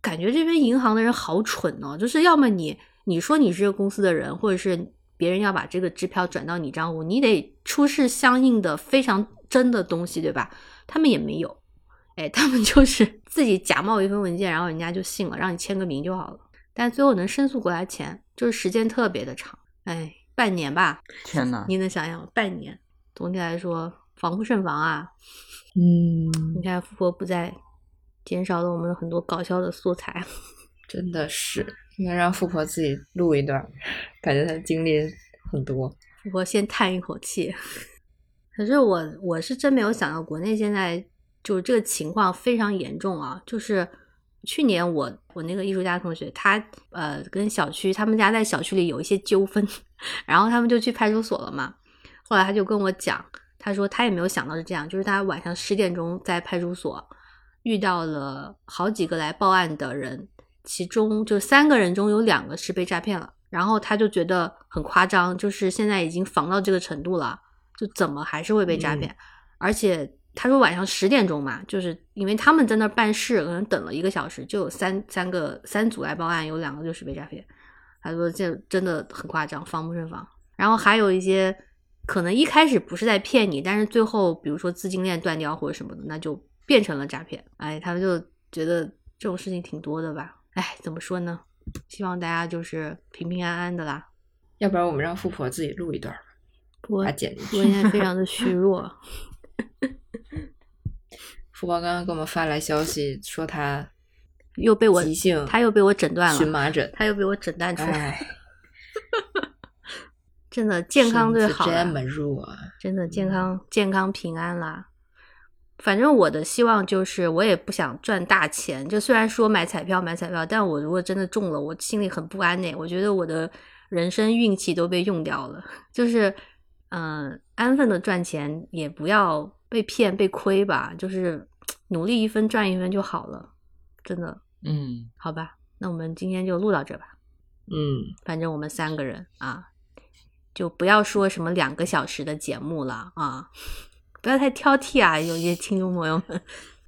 感觉这边银行的人好蠢哦，就是要么你你说你是这个公司的人，或者是别人要把这个支票转到你账户，你得出示相应的非常真的东西，对吧？他们也没有，哎，他们就是 自己假冒一份文件，然后人家就信了，让你签个名就好了。但最后能申诉过来钱，就是时间特别的长，哎。半年吧，天哪！你能想想半年？总体来说，防不胜防啊。嗯，你看富婆不在，减少了我们很多搞笑的素材。真的是，应该让富婆自己录一段，感觉她经历很多。富婆先叹一口气。可是我我是真没有想到，国内现在就是这个情况非常严重啊，就是。去年我我那个艺术家同学，他呃跟小区他们家在小区里有一些纠纷，然后他们就去派出所了嘛。后来他就跟我讲，他说他也没有想到是这样，就是他晚上十点钟在派出所遇到了好几个来报案的人，其中就三个人中有两个是被诈骗了，然后他就觉得很夸张，就是现在已经防到这个程度了，就怎么还是会被诈骗，而且。他说晚上十点钟嘛，就是因为他们在那儿办事，可能等了一个小时，就有三三个三组来报案，有两个就是被诈骗。他说这真的很夸张，防不胜防。然后还有一些可能一开始不是在骗你，但是最后比如说资金链断掉或者什么的，那就变成了诈骗。哎，他们就觉得这种事情挺多的吧？哎，怎么说呢？希望大家就是平平安安的啦。要不然我们让富婆自己录一段吧，我把剪进去。我现在非常的虚 弱。富婆刚刚给我们发来消息，说他又被我急性，他又被我诊断了荨麻疹，他又被我诊断出来。真的健康最好，这么弱，真的健康健康平安啦。反正我的希望就是，我也不想赚大钱。就虽然说买彩票买彩票，但我如果真的中了，我心里很不安呢。我觉得我的人生运气都被用掉了。就是嗯，安分的赚钱，也不要。被骗被亏吧，就是努力一分赚一分就好了，真的。嗯，好吧，那我们今天就录到这吧。嗯，反正我们三个人啊，就不要说什么两个小时的节目了啊，不要太挑剔啊，有些听众朋友们。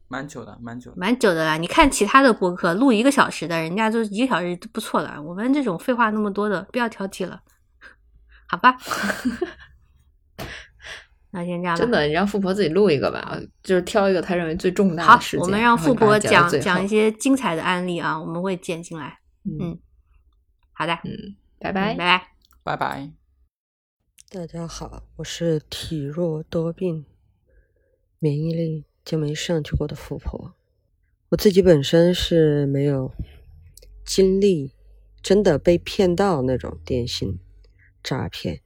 蛮久的，蛮久，蛮久的啦。你看其他的播客录一个小时的，人家都一个小时都不错了。我们这种废话那么多的，不要挑剔了，好吧？那先这样，真的，你让富婆自己录一个吧，就是挑一个他认为最重大的事情。好，我们让富婆讲讲一些精彩的案例啊，我们会剪进来。嗯，好的，嗯，拜拜，拜拜，拜拜。大家好，我是体弱多病、免疫力就没上去过的富婆。我自己本身是没有经历真的被骗到那种电信诈骗。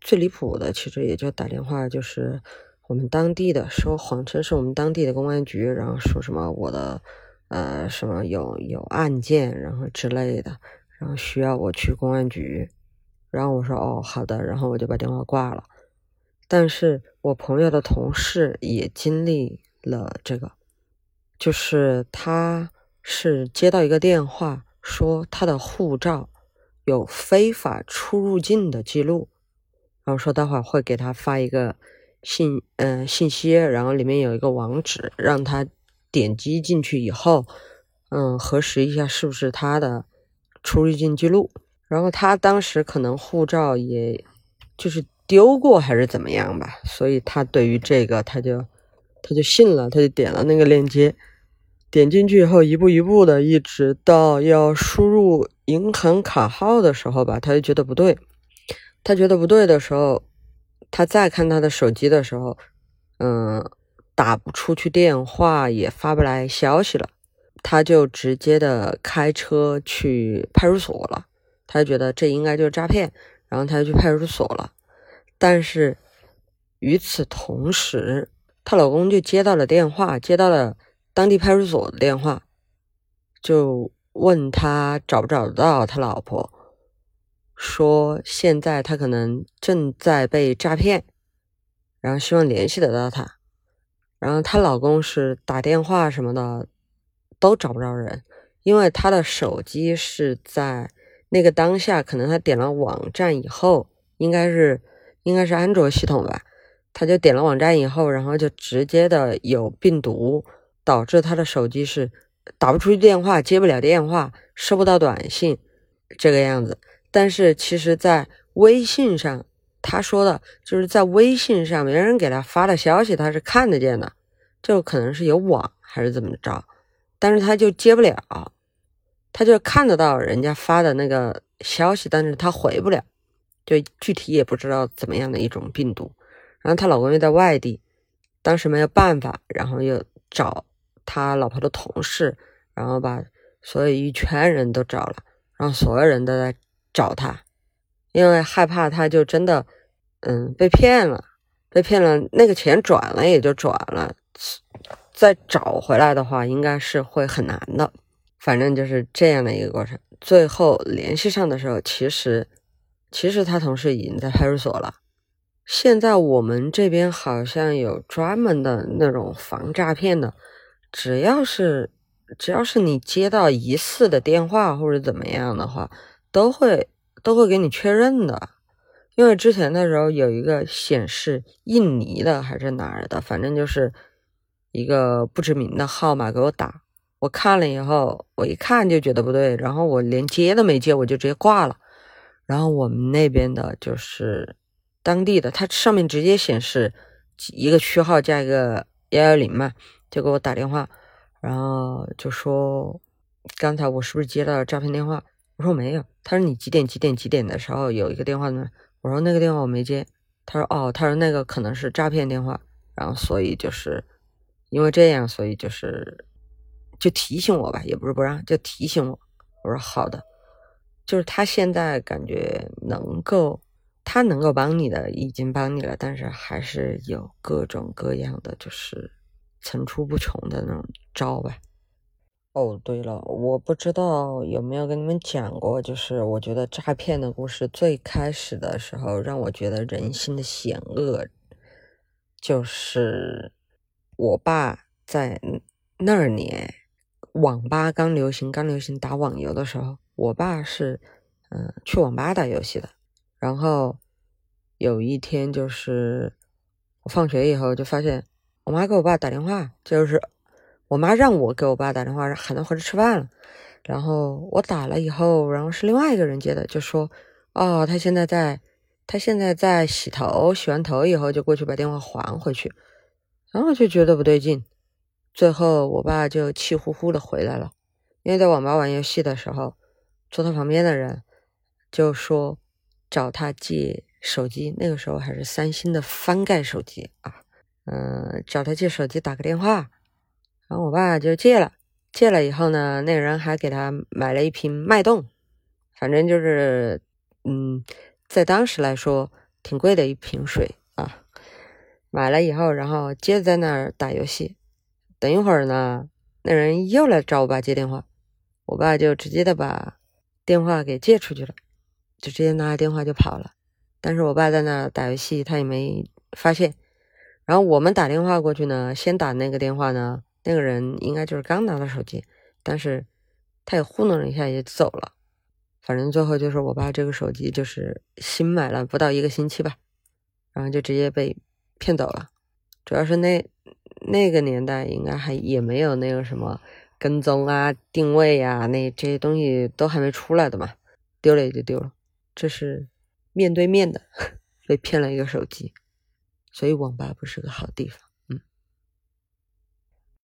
最离谱的，其实也就打电话，就是我们当地的，说谎称是我们当地的公安局，然后说什么我的呃什么有有案件，然后之类的，然后需要我去公安局，然后我说哦好的，然后我就把电话挂了。但是我朋友的同事也经历了这个，就是他是接到一个电话，说他的护照有非法出入境的记录。然后说待会儿会给他发一个信、呃信息，然后里面有一个网址，让他点击进去以后，嗯，核实一下是不是他的出入境记录。然后他当时可能护照也就是丢过还是怎么样吧，所以他对于这个他就他就信了，他就点了那个链接，点进去以后一步一步的，一直到要输入银行卡号的时候吧，他就觉得不对，他觉得不对的时候，他再看他的手机的时候，嗯，打不出去电话，也发不来消息了，他就直接的开车去派出所了。他就觉得这应该就是诈骗，然后他就去派出所了。但是与此同时，她老公就接到了电话，接到了当地派出所的电话，就问他找不找得到他老婆，说现在他可能正在被诈骗，然后希望联系得到他。然后她老公是打电话什么的都找不着人，因为他的手机是在。那个当下，可能他点了网站以后，应该是应该是安卓系统吧，他就点了网站以后，然后就直接的有病毒，导致他的手机是打不出去电话，接不了电话，收不到短信，这个样子。但是其实，在微信上，他说的就是在微信上，别人给他发的消息，他是看得见的，就可能是有网还是怎么着，但是他就接不了。他就看得到人家发的那个消息，但是他回不了，就具体也不知道怎么样的一种病毒。然后她老公又在外地，当时没有办法，然后又找他老婆的同事，然后把所有一圈人都找了，然后所有人都在找他，因为害怕他就真的嗯被骗了，被骗了，那个钱转了也就转了，再找回来的话，应该是会很难的。反正就是这样的一个过程。最后联系上的时候，其实其实他同事已经在派出所了。现在我们这边好像有专门的那种防诈骗的，只要是只要是你接到疑似的电话或者怎么样的话，都会都会给你确认的。因为之前的时候有一个显示印尼的还是哪儿的，反正就是一个不知名的号码给我打。我看了以后，我一看就觉得不对，然后我连接都没接，我就直接挂了。然后我们那边的就是当地的，它上面直接显示一个区号加一个幺幺零嘛，就给我打电话，然后就说刚才我是不是接到了诈骗电话？我说没有。他说你几点几点几点的时候有一个电话呢？我说那个电话我没接。他说哦，他说那个可能是诈骗电话，然后所以就是因为这样，所以就是。就提醒我吧，也不是不让，就提醒我。我说好的，就是他现在感觉能够，他能够帮你的已经帮你了，但是还是有各种各样的，就是层出不穷的那种招吧。哦，对了，我不知道有没有跟你们讲过，就是我觉得诈骗的故事最开始的时候，让我觉得人心的险恶，就是我爸在那年。网吧刚流行，刚流行打网游的时候，我爸是嗯去网吧打游戏的。然后有一天，就是我放学以后就发现我妈给我爸打电话，就是我妈让我给我爸打电话，喊他回来吃饭了。然后我打了以后，然后是另外一个人接的，就说哦，他现在在，他现在在洗头，洗完头以后就过去把电话还回去。然后就觉得不对劲。最后，我爸就气呼呼的回来了，因为在网吧玩游戏的时候，坐他旁边的人就说找他借手机，那个时候还是三星的翻盖手机啊，嗯，找他借手机打个电话，然后我爸就借了，借了以后呢，那人还给他买了一瓶脉动，反正就是，嗯，在当时来说挺贵的一瓶水啊，买了以后，然后接着在那儿打游戏。等一会儿呢，那人又来找我爸接电话，我爸就直接的把电话给借出去了，就直接拿着电话就跑了。但是我爸在那打游戏，他也没发现。然后我们打电话过去呢，先打那个电话呢，那个人应该就是刚拿到手机，但是他也糊弄了一下也走了。反正最后就是我爸这个手机就是新买了不到一个星期吧，然后就直接被骗走了。主要是那那个年代应该还也没有那个什么跟踪啊、定位啊，那这些东西都还没出来的嘛，丢了也就丢了。这是面对面的 被骗了一个手机，所以网吧不是个好地方。